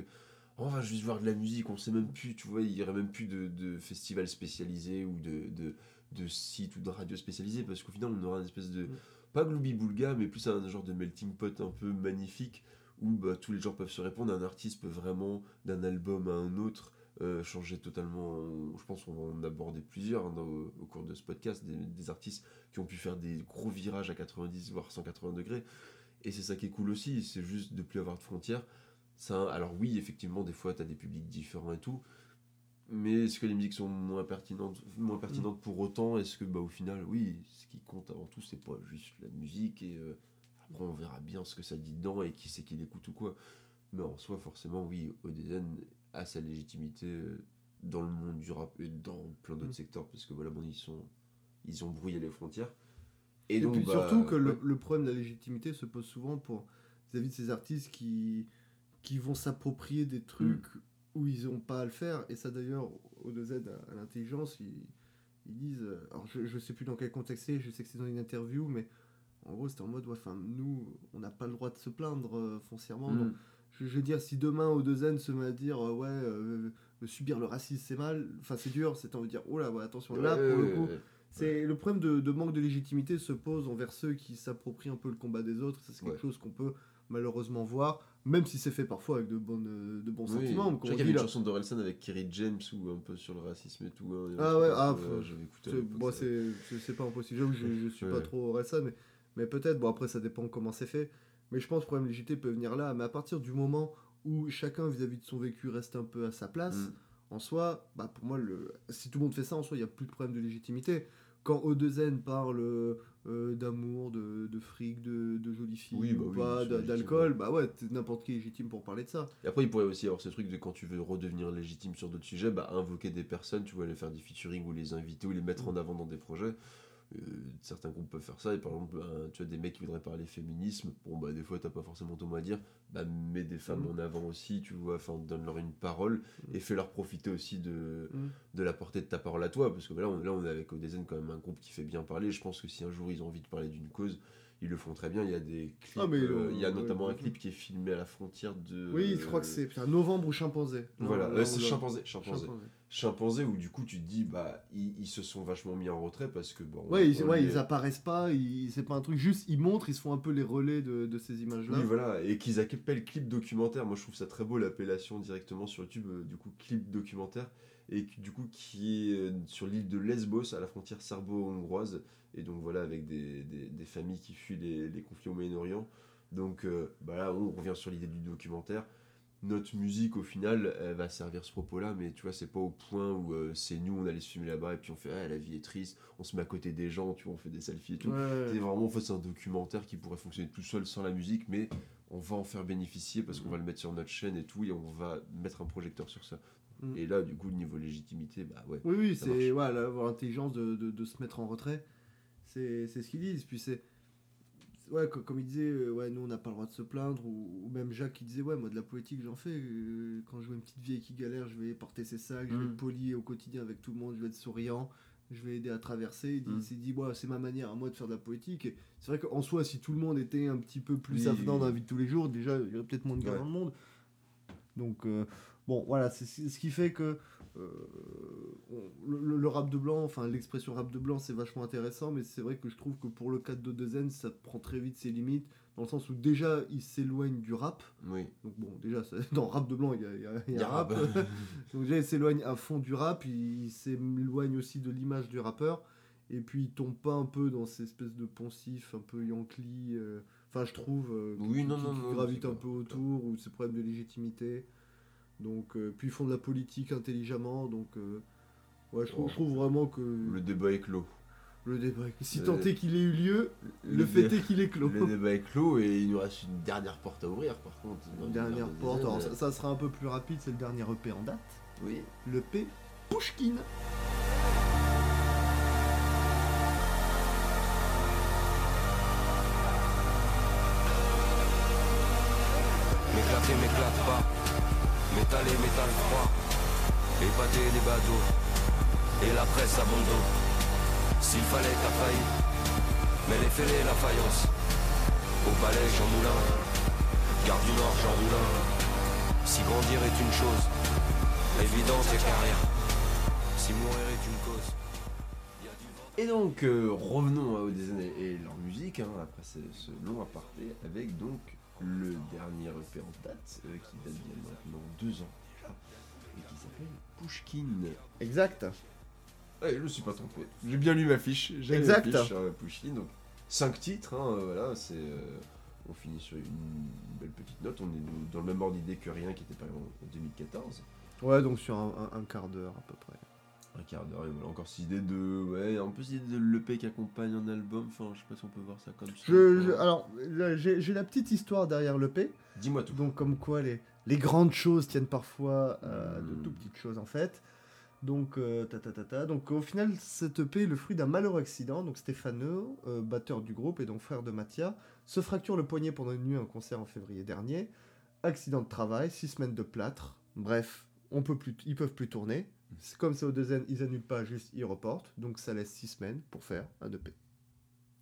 on va juste voir de la musique, on sait même plus, tu vois, il y aurait même plus de, de festivals spécialisés ou de, de, de sites ou de radios spécialisés parce qu'au final, on aura une espèce de, Mm. pas gloubi-boulga, mais plus un genre de melting pot un peu magnifique où bah, tous les genres peuvent se répondre. Un artiste peut vraiment, d'un album à un autre, euh, changer totalement. Je pense qu'on va en aborder plusieurs hein, dans- au cours de ce podcast, des, des artistes qui ont pu faire des gros virages à 90 voire 180 degrés. Et c'est ça qui est cool aussi, c'est juste de plus avoir de frontières. Ça, alors oui, effectivement, des fois, tu as des publics différents et tout. Mais est-ce que les musiques sont moins pertinentes, moins pertinentes pour autant? Est-ce que, bah, au final, oui, ce qui compte avant tout, c'est pas juste la musique et euh, après on verra bien ce que ça dit dedans et qui c'est qui l'écoute ou quoi. Mais en soi, forcément, oui, Odezen a sa légitimité euh, dans le monde du rap et dans plein d'autres Mm. secteurs parce que voilà, bon, ils sont, ils ont brouillé les frontières. Et, Et, donc, puis bah, surtout que le, ouais. le problème de la légitimité se pose souvent pour vis-à-vis de ces artistes qui, qui vont s'approprier des trucs Mm. où ils n'ont pas à le faire. Et ça d'ailleurs, au 2Z à, à l'intelligence, ils, ils disent, euh, alors je, je sais plus dans quel contexte c'est, je sais que c'est dans une interview, mais en gros c'était en mode, ouais, enfin nous, on n'a pas le droit de se plaindre euh, foncièrement. Mm. Donc, je, je veux dire, si demain 2N se met à dire, euh, ouais, euh, subir le racisme c'est mal, enfin c'est dur, c'est envie de dire, oh là, ouais, attention, là pour le coup. C'est le problème de, de manque de légitimité se pose envers ceux qui s'approprient un peu le combat des autres. C'est quelque Ouais. chose qu'on peut malheureusement voir, même si c'est fait parfois avec de, bonnes, euh, de bons Oui, sentiments. je on qu'il y avait une là. chanson d'Orelsan avec Kerry James ou un peu sur le racisme et tout. hein, Ah un ouais, ah, à C'est- bon, pas impossible. Je, je suis pas trop ça, mais, mais peut-être. Bon, après, ça dépend comment c'est fait. Mais je pense que le problème de légitimité peut venir là. Mais à partir du moment où chacun vis-à-vis de son vécu reste un peu à sa place, Mm. en soi, bah pour moi, le... si tout le monde fait ça, en soi, il n'y a plus de problème de légitimité. Quand O2N parle euh, d'amour, de, de fric, de, de jolies filles, Oui, bah ou oui, pas, d'alcool, bah ouais, n'importe qui est légitime pour parler de ça. Et après, il pourrait aussi avoir ce truc de quand tu veux redevenir légitime sur d'autres sujets, bah, invoquer des personnes, tu vois, les faire des featuring ou les inviter ou les mettre en avant dans des projets. Euh, certains groupes peuvent faire ça, et par exemple, bah, tu as des mecs qui voudraient parler féminisme, bon, bah, des fois, t'as pas forcément ton mot à dire, bah, mets des femmes Mhm. en avant aussi, tu vois, enfin, donne-leur une parole, et fais-leur profiter aussi de, Mhm. de la portée de ta parole à toi, parce que bah, là, on, là, on est avec Odezen, quand même, un groupe qui fait bien parler. Je pense que si un jour ils ont envie de parler d'une cause, ils le font très bien. Il y a des clips, Ah, mais, euh, euh, il y a notamment un clip qui est filmé à la frontière de. Oui, je crois que c'est putain, novembre ou chimpanzé. Voilà, c'est chimpanzé. Chimpanzé. Chimpanzé où du coup tu te dis bah ils, ils se sont vachement mis en retrait parce que bon. Ouais, ils, ouais, les- ils apparaissent pas, c'est pas un truc, juste ils montrent, ils se font un peu les relais de, de ces images-là. Oui voilà et qu'ils appellent clip documentaire. Moi je trouve ça très beau l'appellation directement sur YouTube euh, du coup clip documentaire et du coup qui est euh, sur l'île de Lesbos à la frontière serbo-hongroise et donc voilà avec des, des- des familles qui fuient les, les conflits au Moyen-Orient. Donc euh, bah là on revient sur l'idée du documentaire. Notre musique au final elle va servir ce propos là mais tu vois c'est pas au point où euh, c'est nous on allait se filmer là-bas et puis on fait ah, la vie est triste on se met à côté des gens tu vois on fait des selfies et tout Ouais. c'est vraiment en fait c'est un documentaire qui pourrait fonctionner tout seul sans la musique mais on va en faire bénéficier parce qu'on va le mettre sur notre chaîne et tout et on va mettre un projecteur sur ça Mm. et là du coup niveau légitimité bah ouais Oui, oui, c'est voilà, avoir l'intelligence de, de, de se mettre en retrait. C'est c'est ce qu'ils disent. Puis c'est. Ouais, co- comme il disait, euh, ouais, nous on n'a pas le droit de se plaindre. Ou, ou même Jacques qui disait, ouais, moi de la poétique j'en fais. euh, quand je vois une petite vieille qui galère, je vais porter ses sacs, je vais Mm. être poli au quotidien avec tout le monde, je vais être souriant, je vais aider à traverser. Il Mm. s'est dit, ouais, c'est ma manière à moi de faire de la poétique. Et c'est vrai qu'en soi, si tout le monde était un petit peu plus Oui, avenant oui, dans la vie de tous les jours, déjà il y aurait peut-être moins de gars Ouais. dans le monde. Donc, euh, bon, voilà, c'est ce qui fait que on- le, rap de blanc, enfin l'expression rap de blanc, c'est vachement intéressant, mais c'est vrai que je trouve que pour le cadre de Dezen, ça prend très vite ses limites, dans le sens où déjà il s'éloigne du rap. oui Donc bon, déjà, ça- dans rap de blanc, il y a, il y a- il y a Il y a rap. rap. Donc déjà, il s'éloigne à fond du rap, il s'éloigne aussi de l'image du rappeur, et puis il tombe pas un peu dans ces espèces de poncifs un peu yankee, euh, enfin je trouve, euh, qui- Oui, qui, non, qui- non, qui non, gravitent c'est un peu autour, ou ces problèmes de légitimité. Donc, euh, puis ils font de la politique intelligemment, donc euh, ouais, je trouve, Oh. je trouve vraiment que le débat est clos le débat, si Le- tant est qu'il ait eu lieu, le, le fait dé- est qu'il est clos. le débat est clos et il nous reste une dernière porte à ouvrir par contre Une dernière dernière porte, alors ça, ça sera un peu plus rapide, c'est le dernier EP en date, oui le P Pushkin. M'éclater, m'éclate pas. Et métal froid. Épater les badauds. Et la presse à dos. S'il fallait, t'as failli. Mais les fêlés, la faïence. Au palais, Jean Moulin. Gare du Nord, Jean Moulin. Si grandir est une chose, l'évidence est carrière. Si mourir est une cause. Et donc, euh, revenons à Odezen et, et leur musique, hein, après ce, ce long aparté, avec donc le dernier EP en date, euh, qui date d'il y a maintenant deux ans déjà, et qui s'appelle Pushkin. Exact. Ouais, je me suis pas trompé. J'ai bien lu ma fiche. J'ai lu Exact. ma fiche sur euh, Pushkin, donc cinq titres, hein, euh, voilà, c'est... euh, on finit sur une belle petite note, on est dans le même ordre d'idée que rien qui était paru en, en 2014. Ouais, donc sur un, un- un quart d'heure à peu près. Un quart d'heure, et voilà, encore cette idée de... Ouais, cette idée de l'EP qui accompagne un album, enfin, je sais pas si on peut voir ça comme ça. Je, je- alors, j'ai la petite histoire derrière l'EP, Dis-moi tout. donc comme quoi les, les grandes choses tiennent parfois euh, de Mm. tout petites choses en fait. Donc, euh, ta, ta, ta, ta. donc au final, cette EP est le fruit d'un malheureux accident. Donc Stéphano, euh, batteur du groupe et donc frère de Mathia, se fracture le poignet pendant une nuit à un concert en février dernier. Accident de travail, six semaines de plâtre. Bref, on peut plus, ils peuvent plus tourner. C'est comme ça au deuxième, ils annulent pas, juste ils reportent. Donc ça laisse six semaines pour faire un EP.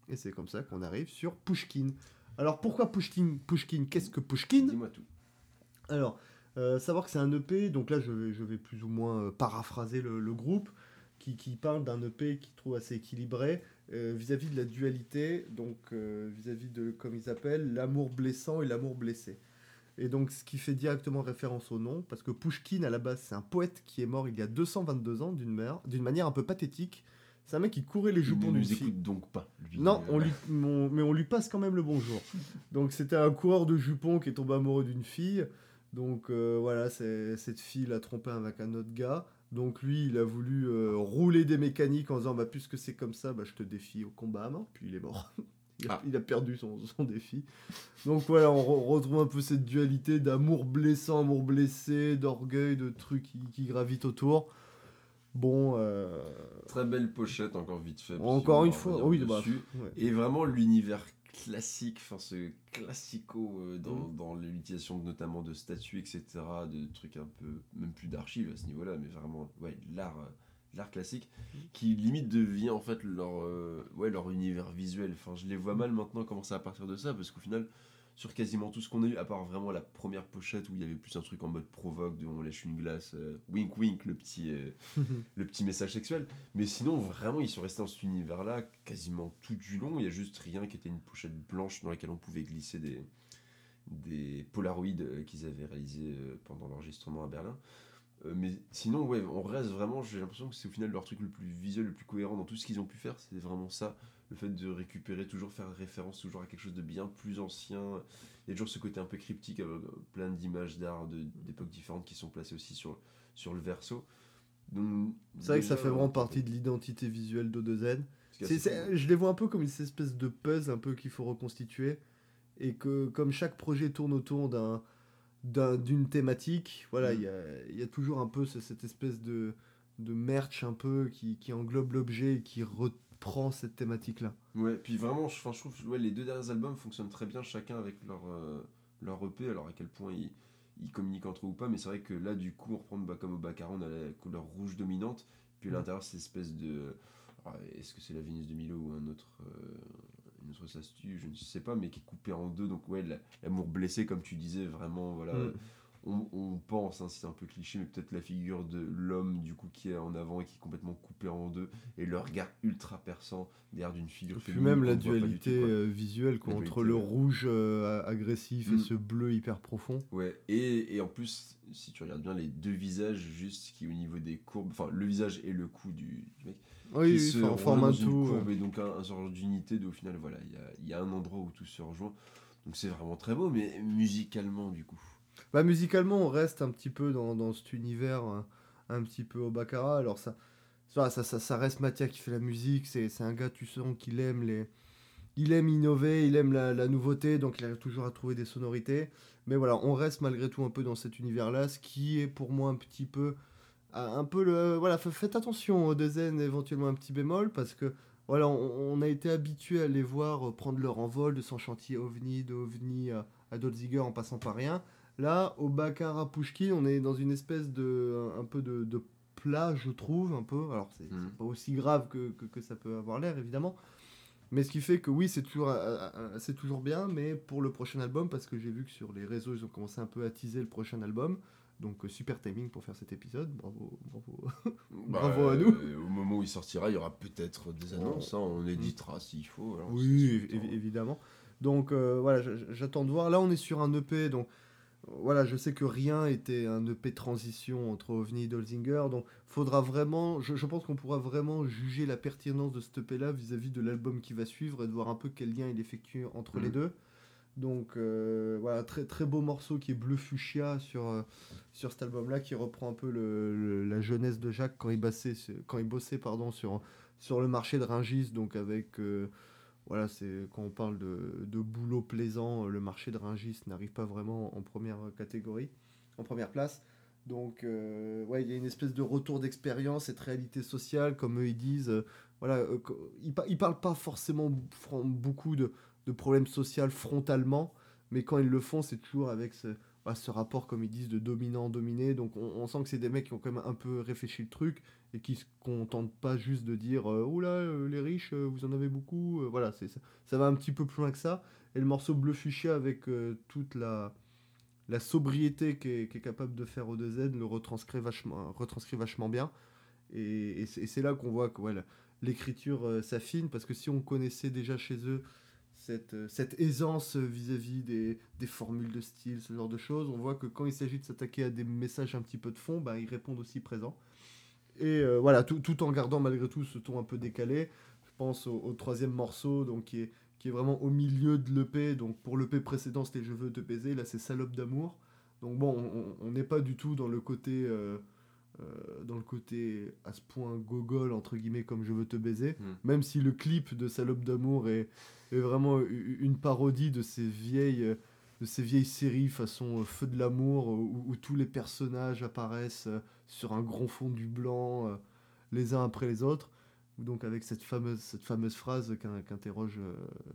Et c'est comme ça qu'on arrive sur Pushkin. Alors pourquoi Pushkin Pushkin, qu'est-ce que Pushkin? Dis-moi tout. alors, euh, savoir que c'est un EP, donc là je vais, je vais plus ou moins euh, paraphraser le, le groupe, qui, qui parle d'un EP qui trouve assez équilibré euh, vis-à-vis de la dualité, donc euh, vis-à-vis de, comme ils appellent, l'amour blessant et l'amour blessé. Et donc ce qui fait directement référence au nom, parce que Pushkin à la base c'est un poète qui est mort il y a 222 ans d'une manière un peu pathétique. C'est un mec qui courait les jupons ne d'une nous fille. écoute donc pas. lui. Non, on lui, on- mais on lui passe quand même le bonjour. Donc c'était un coureur de jupons qui est tombé amoureux d'une fille. Donc euh, voilà, c'est- cette fille l'a trompé avec un autre gars. Donc lui, il a voulu euh, rouler des mécaniques en disant bah puisque c'est comme ça, bah je te défie au combat à main. Puis il est mort. Il a, Ah. il a perdu son, son défi. Donc voilà, on re- retrouve un peu cette dualité d'amour blessant, amour blessé, d'orgueil, de trucs qui, qui gravitent autour. Bon, euh, Très belle pochette, encore vite fait. encore une fois, oui, bah, ouais. Et vraiment l'univers classique, enfin ce classico euh, dans, Mm. dans l'utilisation notamment de statues, etc., de trucs un peu, même plus d'archives à ce niveau-là, mais vraiment, ouais, l'art, euh, l'art classique, qui limite devient en fait leur, euh, ouais, leur univers visuel. Enfin, je les vois mal maintenant commencer à partir de ça, parce qu'au final, sur quasiment tout ce qu'on a eu, à part vraiment la première pochette où il y avait plus un truc en mode provoque, de on lèche une glace, euh, wink wink, le petit, euh, le petit message sexuel. Mais sinon, vraiment, ils sont restés dans cet univers-là quasiment tout du long. Il y a juste rien qui était une pochette blanche dans laquelle on pouvait glisser des, des polaroids qu'ils avaient réalisés pendant l'enregistrement à Berlin. Euh, mais sinon, ouais, on reste vraiment. J'ai l'impression que c'est au final leur truc le plus visuel, le plus cohérent dans tout ce qu'ils ont pu faire. C'est vraiment ça. Le fait de récupérer, toujours faire référence toujours à quelque chose de bien plus ancien. Il y a toujours ce côté un peu cryptique, avec euh, plein d'images d'art d'époques différentes qui sont placées aussi sur, sur le verso. C'est vrai que ça fait vraiment euh, partie de l'identité visuelle d'O2Z. ce qui est C'est- assez c'est- cool. je les vois un peu comme une espèce de puzzle un peu qu'il faut reconstituer. Et que comme chaque projet tourne autour d'un d'un- d'une thématique, voilà, Mm. il y, a, il y a toujours un peu ce- cette espèce de, de merch un peu qui, qui englobe l'objet et qui reprend cette thématique-là. Ouais, puis vraiment, je, je trouve ouais, les deux derniers albums fonctionnent très bien, chacun avec leur, euh, leur EP, alors à quel point ils, ils communiquent entre eux ou pas, mais c'est vrai que là, du coup, on reprend bah, comme au Baccarat, on a la couleur rouge dominante, puis à Mm. l'intérieur, c'est espèce de. Est-ce que c'est la Vénus de Milo ou un autre. euh, une autre je ne sais pas, mais qui est coupé en deux, donc ouais, la- l'amour blessé, comme tu disais, vraiment, voilà. Mm. On, on pense, hein, c'est un peu cliché, mais peut-être la figure de l'homme du coup qui est en avant et qui est complètement coupé en deux, et le regard ultra perçant derrière d'une figure Puis féminine même la pas du dualité tout, quoi. euh, visuelle quoi, La entre dualité, le ouais. rouge euh, agressif et Mm. ce bleu hyper profond. Ouais, et, et en plus, si tu regardes bien les deux visages, juste qui au niveau des courbes, enfin le visage et le cou du, du mec, Oui, qui oui, se forme un dans une tout. courbe et donc un, un genre d'unité, au final, voilà, il y a, il y a un endroit où tout se rejoint. Donc c'est vraiment très beau, mais musicalement, du coup. Bah, musicalement, on reste un petit peu dans, dans cet univers, un, un petit peu au baccarat. Alors, ça, ça, ça, ça, reste Mathia qui fait la musique. C'est c'est un gars, tu sens qu'il aime les. Il aime innover, il aime la, la nouveauté, donc il arrive toujours à trouver des sonorités. Mais voilà, on reste malgré tout un peu dans cet univers-là, ce qui est pour moi un petit peu. Un peu le. Voilà, fa- faites attention aux deux zen, éventuellement un petit bémol, parce que voilà, on, on a été habitué à les voir euh, prendre leur envol de son chantier OVNI, de OVNI à, à Dolziger en passant par rien. Là, au Baccarat Pushkin, on est dans une espèce de. un peu de, de plat, je trouve, un peu. Alors, c'est Mhm. pas aussi grave que, que, que ça peut avoir l'air, évidemment. Mais ce qui fait que oui, c'est toujours, euh, euh, c'est toujours bien, mais pour le prochain album, parce que j'ai vu que sur les réseaux, ils ont commencé un peu à teaser le prochain album. Donc, euh, super timing pour faire cet épisode. Bravo, bravo. Bravo à nous. euh, au moment où il sortira, il y aura peut-être des annonces, hein, on éditera s'il faut. Oui, évidemment. Donc euh, voilà, j'attends de voir. Là, on est sur un EP, donc voilà, je sais que rien était un EP transition entre OVNI et Dolzinger, donc faudra vraiment, je, je pense qu'on pourra vraiment juger la pertinence de cet EP là vis-à-vis de l'album qui va suivre et de voir un peu quel lien il effectue entre les Mhm. deux. Donc euh, voilà, très très beau morceau qui est bleu fuchsia sur, euh, sur cet album là, qui reprend un peu le, la jeunesse de Jacques quand il, bassait, quand il bossait pardon, sur, sur le marché de Ringis, donc avec. euh, voilà, c'est quand on parle de, de boulot plaisant, le marché de Ringis n'arrive pas vraiment en première catégorie, en première place. Donc, ouais, il y a une espèce de retour d'expérience, cette réalité sociale, comme eux ils disent. voilà, ils, pa- ils parlent pas forcément beaucoup de, de problèmes sociaux frontalement, mais quand ils le font, c'est toujours avec ce, ce rapport, comme ils disent, de dominant-dominé. Donc, on, sent que c'est des mecs qui ont quand même un peu réfléchi le truc et qui se contentent pas juste de dire euh, oula euh, les riches euh, vous en avez beaucoup. Euh, voilà c'est ça, ça va un petit peu plus loin que ça et le morceau bleu fuchsia avec toute la sobriété qu'est capable de faire O2Z le retranscrit vachement retranscrit vachement bien. Et, c'est là qu'on voit que l'écriture s'affine parce que si on connaissait déjà chez eux cette, euh, cette aisance vis-à-vis des, des formules de style, ce genre de choses, on voit que quand il s'agit de s'attaquer à des messages un petit peu de fond, bah, ils répondent aussi présents. Et euh, voilà, tout, tout en gardant malgré tout ce ton un peu décalé. Je pense au, au troisième morceau, donc qui est, qui est vraiment au milieu de l'EP. Donc pour l'EP précédent, c'était Je veux te baiser. Là, c'est Salope d'amour. Donc bon, on- n'est pas du tout dans le côté. euh, euh, dans le côté à ce point gogol entre guillemets comme je veux te baiser Mm. même si le clip de Salope d'amour est, est vraiment une parodie de ces vieilles de ces vieilles séries façon euh, Feu de l'amour euh, où, où tous les personnages apparaissent euh, sur un grand fond du blanc les uns après les autres donc avec cette fameuse cette fameuse phrase qu'in- qu'interroge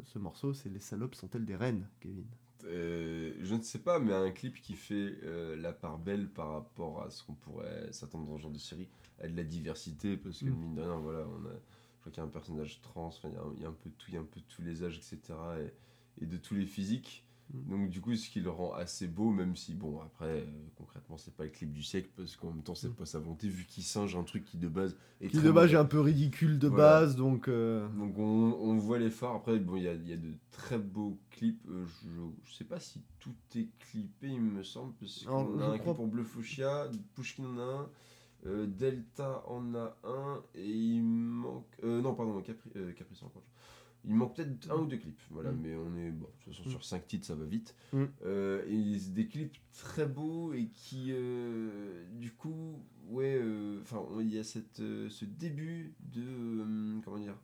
ce morceau c'est les salopes sont-elles des reines Kevin? Euh, je ne sais pas, mais un clip qui fait euh, la part belle par rapport à ce qu'on pourrait s'attendre dans ce genre de série, à de la diversité, parce que Mm. mine de rien, voilà, on a, crois qu'il y a un personnage trans, il y a un- il y, a un peu de tout, il y a un peu de tous les âges, etc., et, et de tous les physiques. Mm. Donc du coup, ce qui le rend assez beau, même si, bon, après, euh, concrètement, c'est pas le clip du siècle, parce qu'en même temps, c'est Mm. pas sa volonté, vu qu'il singe un truc qui de base est qui de base est un peu ridicule de Voilà. base donc euh, Donc on, on voit les phares. Après, bon, il y a, il y a de très beaux clips. Euh, je, je sais pas si tout est clippé, il me semble. Parce qu'on a un crois- clip pour Bleu Fuchsia, Pushkin en a un, euh, Delta en a un, et il manque. euh, non, pardon, Capri, euh, Caprice encore. Il manque peut-être un ou deux clips, voilà, Mm. mais on est, bon, de toute façon, Mm. sur 5 titres, ça va vite. Mm. Euh, et c'est des clips très beaux et qui, du coup, ouais, enfin, il y a cette, ce début de, comment dire,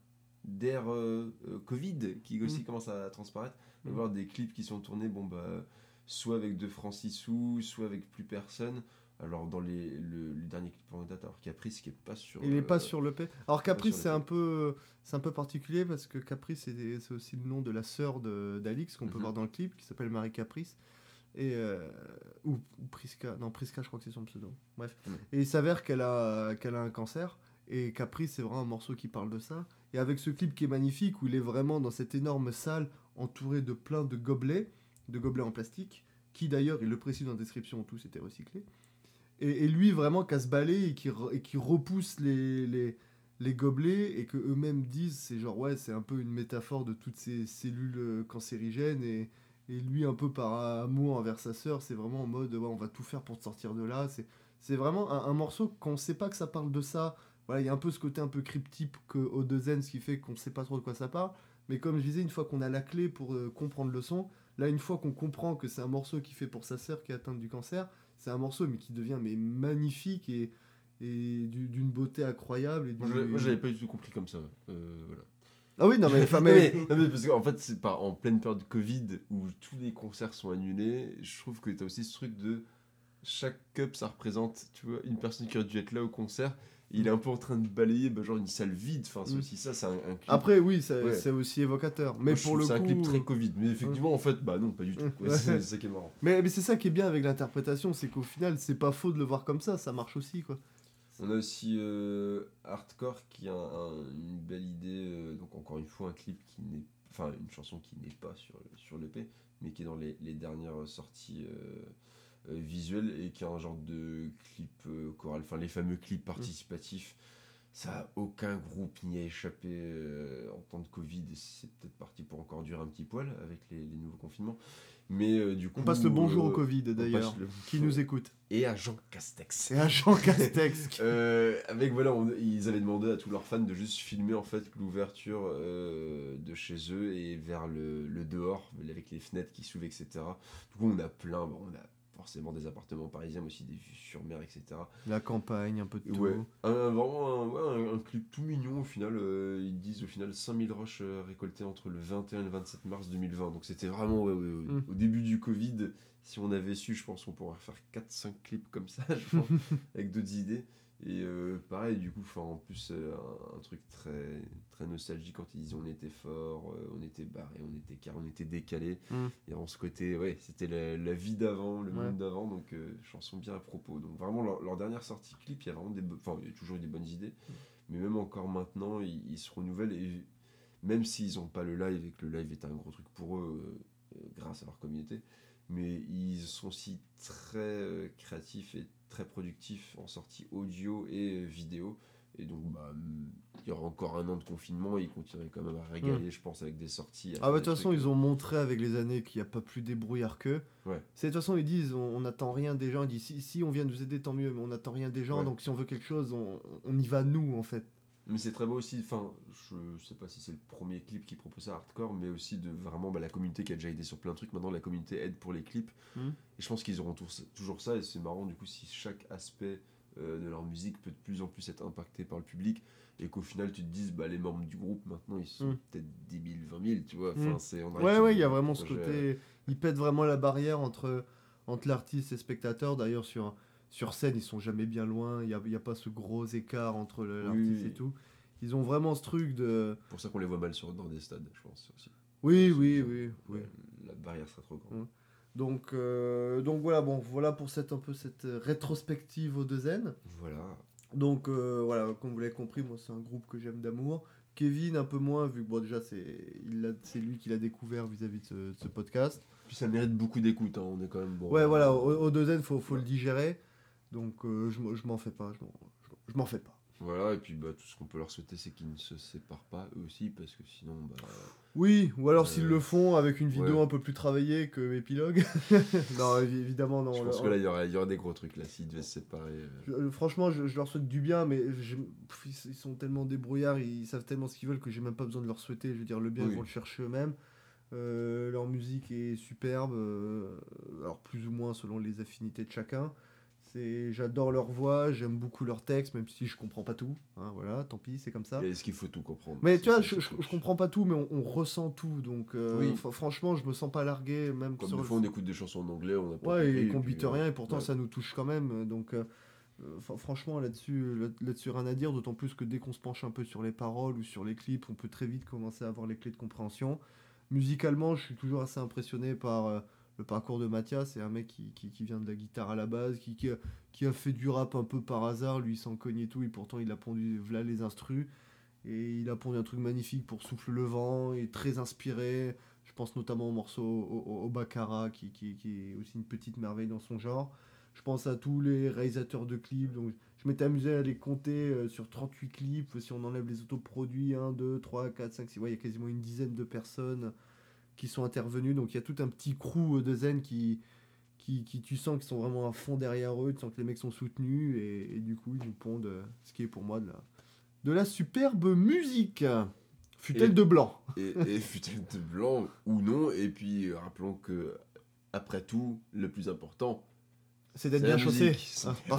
d'ère euh, Covid qui aussi Mm. commence à transparaître. On va voir des clips qui sont tournés, bon, bah, soit avec de Francis Sou, soit avec plus personne. Alors, dans les, le, le dernier clip en date, alors Caprice qui est pas sur. Il n'est pas euh, sur le P. Alors Caprice, c'est un peu, c'est un peu particulier parce que Caprice, c'est aussi le nom de la sœur d'Alix qu'on peut Mhm. voir dans le clip, qui s'appelle Marie Caprice. Et euh, ou, ou Prisca, non Prisca, je crois que c'est son pseudo. Bref. Mhm. Et il s'avère qu'elle a, qu'elle a un cancer. Et Caprice, c'est vraiment un morceau qui parle de ça. Et avec ce clip qui est magnifique, où il est vraiment dans cette énorme salle entouré de plein de gobelets, de gobelets en plastique, qui d'ailleurs, il le précise dans la description, tous étaient recyclés. Et, lui, vraiment, casse balai et qui, re- et qui repousse les, gobelets et que eux-mêmes disent, c'est genre, ouais, c'est un peu une métaphore de toutes ces cellules euh, cancérigènes. Et, lui, un peu par amour envers sa sœur, c'est vraiment en mode, ouais, on va tout faire pour te sortir de là. C'est, c'est vraiment un, morceau qu'on sait pas que ça parle de ça. Voilà, il y a un peu ce côté un peu cryptique que au ce qui fait qu'on sait pas trop de quoi ça parle. Mais comme je disais, une fois qu'on a la clé pour euh, comprendre le son, là, une fois qu'on comprend que c'est un morceau qui fait pour sa sœur qui est atteinte du cancer, c'est un morceau mais qui devient mais magnifique et, et du- d'une beauté incroyable. Et Moi, du- je, moi, j'avais pas du tout compris comme ça. euh, voilà. Ah oui, non mais, enfin, mais, non, mais parce qu'en fait, c'est pas en pleine période de Covid où tous les concerts sont annulés. Je trouve que t'as aussi ce truc de chaque cup, ça représente, tu vois, une personne qui aurait dû être là au concert. Il est un peu en train de balayer, bah, genre une salle vide. Enfin, c'est Mm. aussi ça, c'est un, un clip. Après, oui, Ouais. c'est aussi évocateur. Mais pour le c'est un clip très Covid. Mais effectivement, en fait, bah non, pas du tout. Ouais. Ouais, c'est c'est ça qui est marrant. mais, mais c'est ça qui est bien avec l'interprétation, c'est qu'au final, c'est pas faux de le voir comme ça, ça marche aussi, quoi. On a aussi euh, Hardcore qui a un- une belle idée. euh, donc, encore une fois, un clip qui n'est. Enfin, une chanson qui n'est pas sur, sur l'EP, mais qui est dans les, les dernières sorties euh, euh, visuelles et qui a un genre de clip euh, choral. Enfin, les fameux clips participatifs. Ça, aucun groupe n'y a échappé euh, en temps de Covid et c'est peut-être parti pour encore durer un petit poil avec les, les nouveaux confinements. Mais euh, du coup. On passe le bonjour euh, au Covid, d'ailleurs, le- qui nous écoute. Et à Jean Castex. C'est un Jean Castex. Euh, avec voilà, on- ils avaient demandé à tous leurs fans de juste filmer en fait l'ouverture de chez eux et vers le, le dehors avec les fenêtres qui s'ouvrent, etc. Du coup, on a plein, bon, on a forcément des appartements parisiens, mais aussi des vues sur mer, etc. La campagne, un peu de tout. Ouais, un, vraiment un, ouais, un- un clip tout mignon au final. euh, ils disent au final 5000 roches euh, récoltées entre le 21 et le 27 mars 2020. Donc c'était vraiment ouais. Mm. au début du Covid. Si on avait su, je pense qu'on pourrait faire 4-5 clips comme ça, je pense, avec d'autres idées. Et euh, pareil, du coup, en plus, euh, un, un truc très, très nostalgique quand ils disaient on était fort, euh, on était barré, on était car, on était décalé. Mm. Et en ce côté, ouais, c'était la, la vie d'avant, le Ouais. monde d'avant, donc euh, chanson bien à propos. Donc vraiment, leur, leur dernière sortie clip, il y a vraiment des, enfin, il y a toujours eu des bonnes idées, mais même encore maintenant, ils, ils se renouvellent et même s'ils n'ont pas le live et que le live est un gros truc pour eux, euh, euh, grâce à leur communauté, mais ils sont aussi très euh, créatifs et très productifs en sortie audio et euh, vidéo. Et donc, bah, hum, il y aura encore un an de confinement et ils continueraient quand même à régaler, je pense, avec des sorties. Ah bah de toute façon, ils ont montré avec les années qu'il n'y a pas plus débrouillard qu'eux. Ouais. C'est de toute façon, ils disent, on on n'attend rien des gens. Ils disent, si, si on vient nous aider, tant mieux, mais on n'attend rien des gens. Ouais. Donc si on veut quelque chose, on, on y va nous, en fait. Mais c'est très beau aussi, enfin, je sais pas si c'est le premier clip qui propose ça hardcore, mais aussi de vraiment bah, la communauté qui a déjà aidé sur plein de trucs. Maintenant, la communauté aide pour les clips. Mhm. Et je pense qu'ils auront toujours ça, et c'est marrant du coup si chaque aspect euh, de leur musique peut de plus en plus être impacté par le public, et qu'au final tu te dises, bah, les membres du groupe maintenant ils sont Mhm. peut-être 10 000, 20 000, tu vois. Enfin, c'est, on arrive Ouais, ouais, il y a vraiment ce côté. Ils pètent vraiment la barrière entre, entre l'artiste et le spectateur. D'ailleurs, sur, sur scène, ils sont jamais bien loin. Il n'y a, y a pas ce gros écart entre l'artiste oui. et tout. Ils ont vraiment ce truc de. C'est pour ça qu'on les voit mal sur, dans des stades, je pense aussi. Oui, oui, oui. oui. La barrière serait trop grande. Donc, euh, donc voilà, bon, voilà pour cette, un peu cette rétrospective au deux N. Voilà. Donc euh, voilà, comme vous l'avez compris, moi c'est un groupe que j'aime d'amour. Kevin un peu moins, vu que bon, déjà c'est lui qui l'a découvert vis-à-vis de ce, de ce podcast. Puis ça mérite beaucoup d'écoute, hein, on est quand même bon. Ouais, voilà, au, au deux N, faut, faut le digérer. Donc euh, je, m'en- je m'en fais pas, je m'en- fais pas. Voilà, et puis bah, tout ce qu'on peut leur souhaiter, c'est qu'ils ne se séparent pas eux aussi, parce que sinon, bah, Oui, ou alors Euh, s'ils le font avec une vidéo ouais. un peu plus travaillée que épilogue. non, évi- évidemment, non. je pense que là, il y aurait, y aurait des gros trucs là, s'ils devaient se séparer. euh. Je- euh, franchement, je, je leur souhaite du bien, mais je- pff, ils, sont tellement débrouillards, ils savent tellement ce qu'ils veulent que j'ai même pas besoin de leur souhaiter. Je veux dire, le bien, Oui. ils vont le chercher eux-mêmes. Euh, leur musique est superbe, euh, alors plus ou moins selon les affinités de chacun. J'adore leur voix, j'aime beaucoup leurs textes, même si je comprends pas tout. hein, voilà, tant pis, c'est comme ça. Est-ce qu'il faut tout comprendre? Mais tu vois, je, je, comprends pas tout, mais on, on ressent tout. Donc, euh, Oui. franchement, je me sens pas largué, même Comme sur des le fois, on écoute des chansons en anglais, on n'a pas Ouais, compris, et qu'on bite euh, rien, et pourtant ouais. ça nous touche quand même. Donc, euh, fr- franchement, là-dessus, là- là-dessus, rien à dire. D'autant plus que dès qu'on se penche un peu sur les paroles ou sur les clips, on peut très vite commencer à avoir les clés de compréhension. Musicalement, je suis toujours assez impressionné par euh, le parcours de Mathias. C'est un mec qui, qui, vient de la guitare à la base, qui, qui, a, fait du rap un peu par hasard. Lui, s'en cogne et tout, et pourtant, il a pondu voilà les instrus. Et il a pondu un truc magnifique pour Souffle le vent, et très inspiré. Je pense notamment au morceau au, au- qui, qui, qui est aussi une petite merveille dans son genre. Je pense à tous les réalisateurs de clips. Donc, je m'étais amusé à les compter euh, sur 38 clips. Si on enlève les autoproduits, 1, 2, 3, 4, 5, 6, ouais, il y a quasiment une dizaine de personnes qui sont intervenues. Donc il y a tout un petit crew euh, de zen qui, qui, qui tu sens qu'ils sont vraiment à fond derrière eux. Tu sens que les mecs sont soutenus. Et, et du coup, ils nous pondent euh, ce qui est pour moi de la, de la superbe musique. Fut-elle de blanc? Et, et fut-elle de blanc ou non? Et puis, rappelons que, après tout, le plus important, C'est d'être bien chaussé. Ah,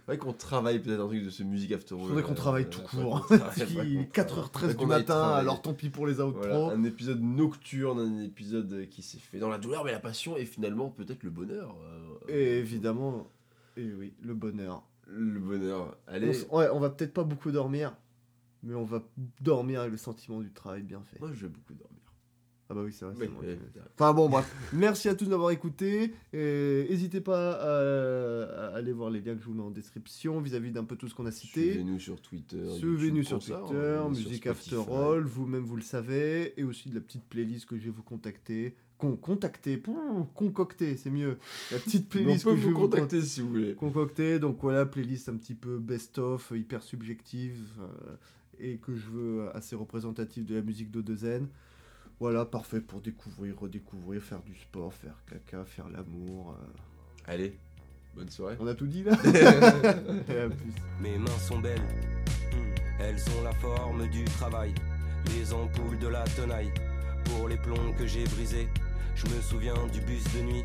faudrait qu'on travaille peut-être un truc de ce musique after Il faudrait qu'on travaille tout court. Il Parce qu'il est 4h13 du matin, alors tant pis pour les outros. Voilà, un épisode nocturne, un épisode qui s'est fait dans la douleur, mais la passion et finalement peut-être le bonheur. euh, Et évidemment, et oui, le bonheur. Le bonheur. On, Allez, ouais, on va peut-être pas beaucoup dormir, mais on va dormir avec le sentiment du travail bien fait. moi je vais beaucoup dormir. Ah bah oui, c'est vrai. Oui, oui. Enfin bon, bref. Merci à tous d'avoir écouté. Et N'hésitez pas à, à aller voir les liens que je vous mets en description vis-à-vis d'un peu tout ce qu'on a cité. Suivez-nous sur Twitter. Suivez-nous sur ça, Twitter, sur Musique. After All, vous-même vous le savez, et aussi de la petite playlist que je vais vous contacter. Con contacter, pouh, concocter, c'est mieux. La petite On playlist peut que je vais vous vous contacter si vous voulez. concocter. Donc voilà, playlist un petit peu best-of, hyper subjective, euh, et que je veux assez représentative de la musique d'Odezen. Voilà, parfait pour découvrir, redécouvrir, faire du sport, faire caca, faire l'amour. euh. Allez, bonne soirée. On a tout dit là Et à plus. Mes mains sont belles, Hmm. elles ont la forme du travail, les ampoules de la tenaille, pour les plombs que j'ai brisés. Je me souviens du bus de nuit,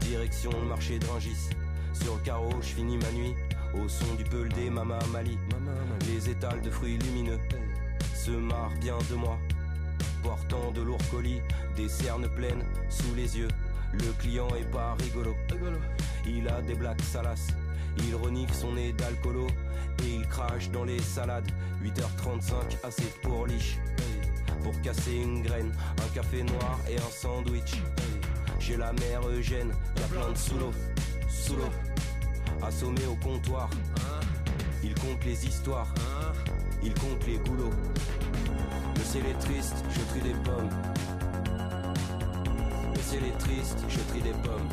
direction le marché de Rungis. Sur le carreau, je finis ma nuit, au son du peul des Mama Mali. Les étals de fruits lumineux se marrent bien de moi, de lourds colis, des cernes pleines sous les yeux. Le client est pas rigolo. Il a des blagues salaces. Il renifle son nez d'alcoolo et il crache dans les salades. 8h35, assez pour liche. Pour casser une graine, un café noir et un sandwich. J'ai la mère Eugène, y a plein de sous l'eau, sous l'eau. Assommé au comptoir, il compte les histoires, il compte les goulots. Le ciel est triste, je trie des pommes. Le ciel est triste, je trie des pommes.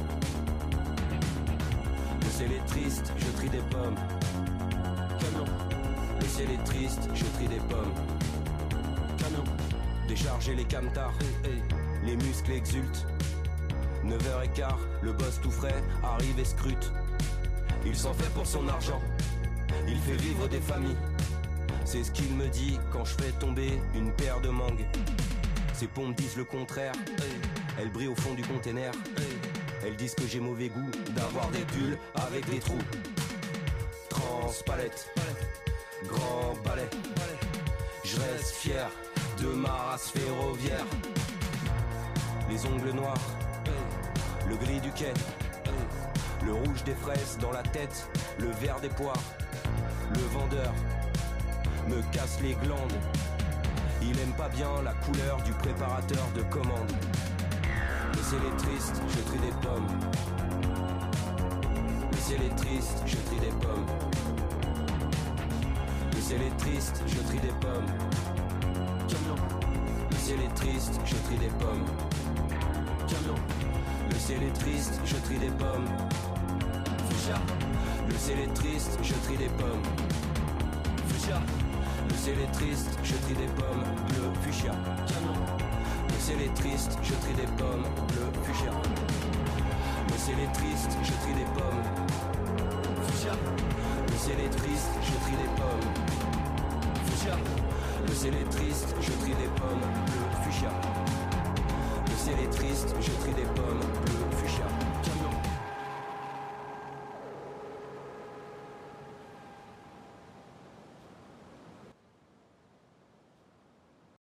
Le ciel est triste, je trie des pommes. Camion. Le ciel est triste, je trie des pommes. Camion. Décharger les camtars, les muscles exultent. 9h15, le boss tout frais arrive et scrute. Il s'en fait pour son argent, il fait vivre des familles. C'est ce qu'il me dit quand je fais tomber une paire de mangues. Ses pompes disent le contraire, elles brillent au fond du container. Elles disent que j'ai mauvais goût d'avoir des pulls avec des trous. Transpalette, grand balai. Je reste fier de ma race ferroviaire. Les ongles noirs, le gris du quai, le rouge des fraises dans la tête, le vert des poires. Le vendeur me casse les glandes. Il aime pas bien la couleur du préparateur de commande. Le ciel est triste, je trie des pommes. Le ciel est triste, je trie des pommes. Le ciel est triste, je trie des pommes. Le ciel est triste, je trie des pommes. Le ciel est triste, je trie des pommes. Le ciel est triste, je trie des pommes. Fuchsia. fuchsia. Le ciel est triste, je trie des pommes, bleu, fuchsia. Canon. Le ciel est triste, je trie des pommes, bleu, fuchsia. Le ciel est triste, je trie des pommes. Fuchsia. Le ciel est triste, je trie des pommes. Fuchsia. Le ciel est triste, je trie des pommes, bleu, fuchsia. Le ciel est triste, je trie des pommes.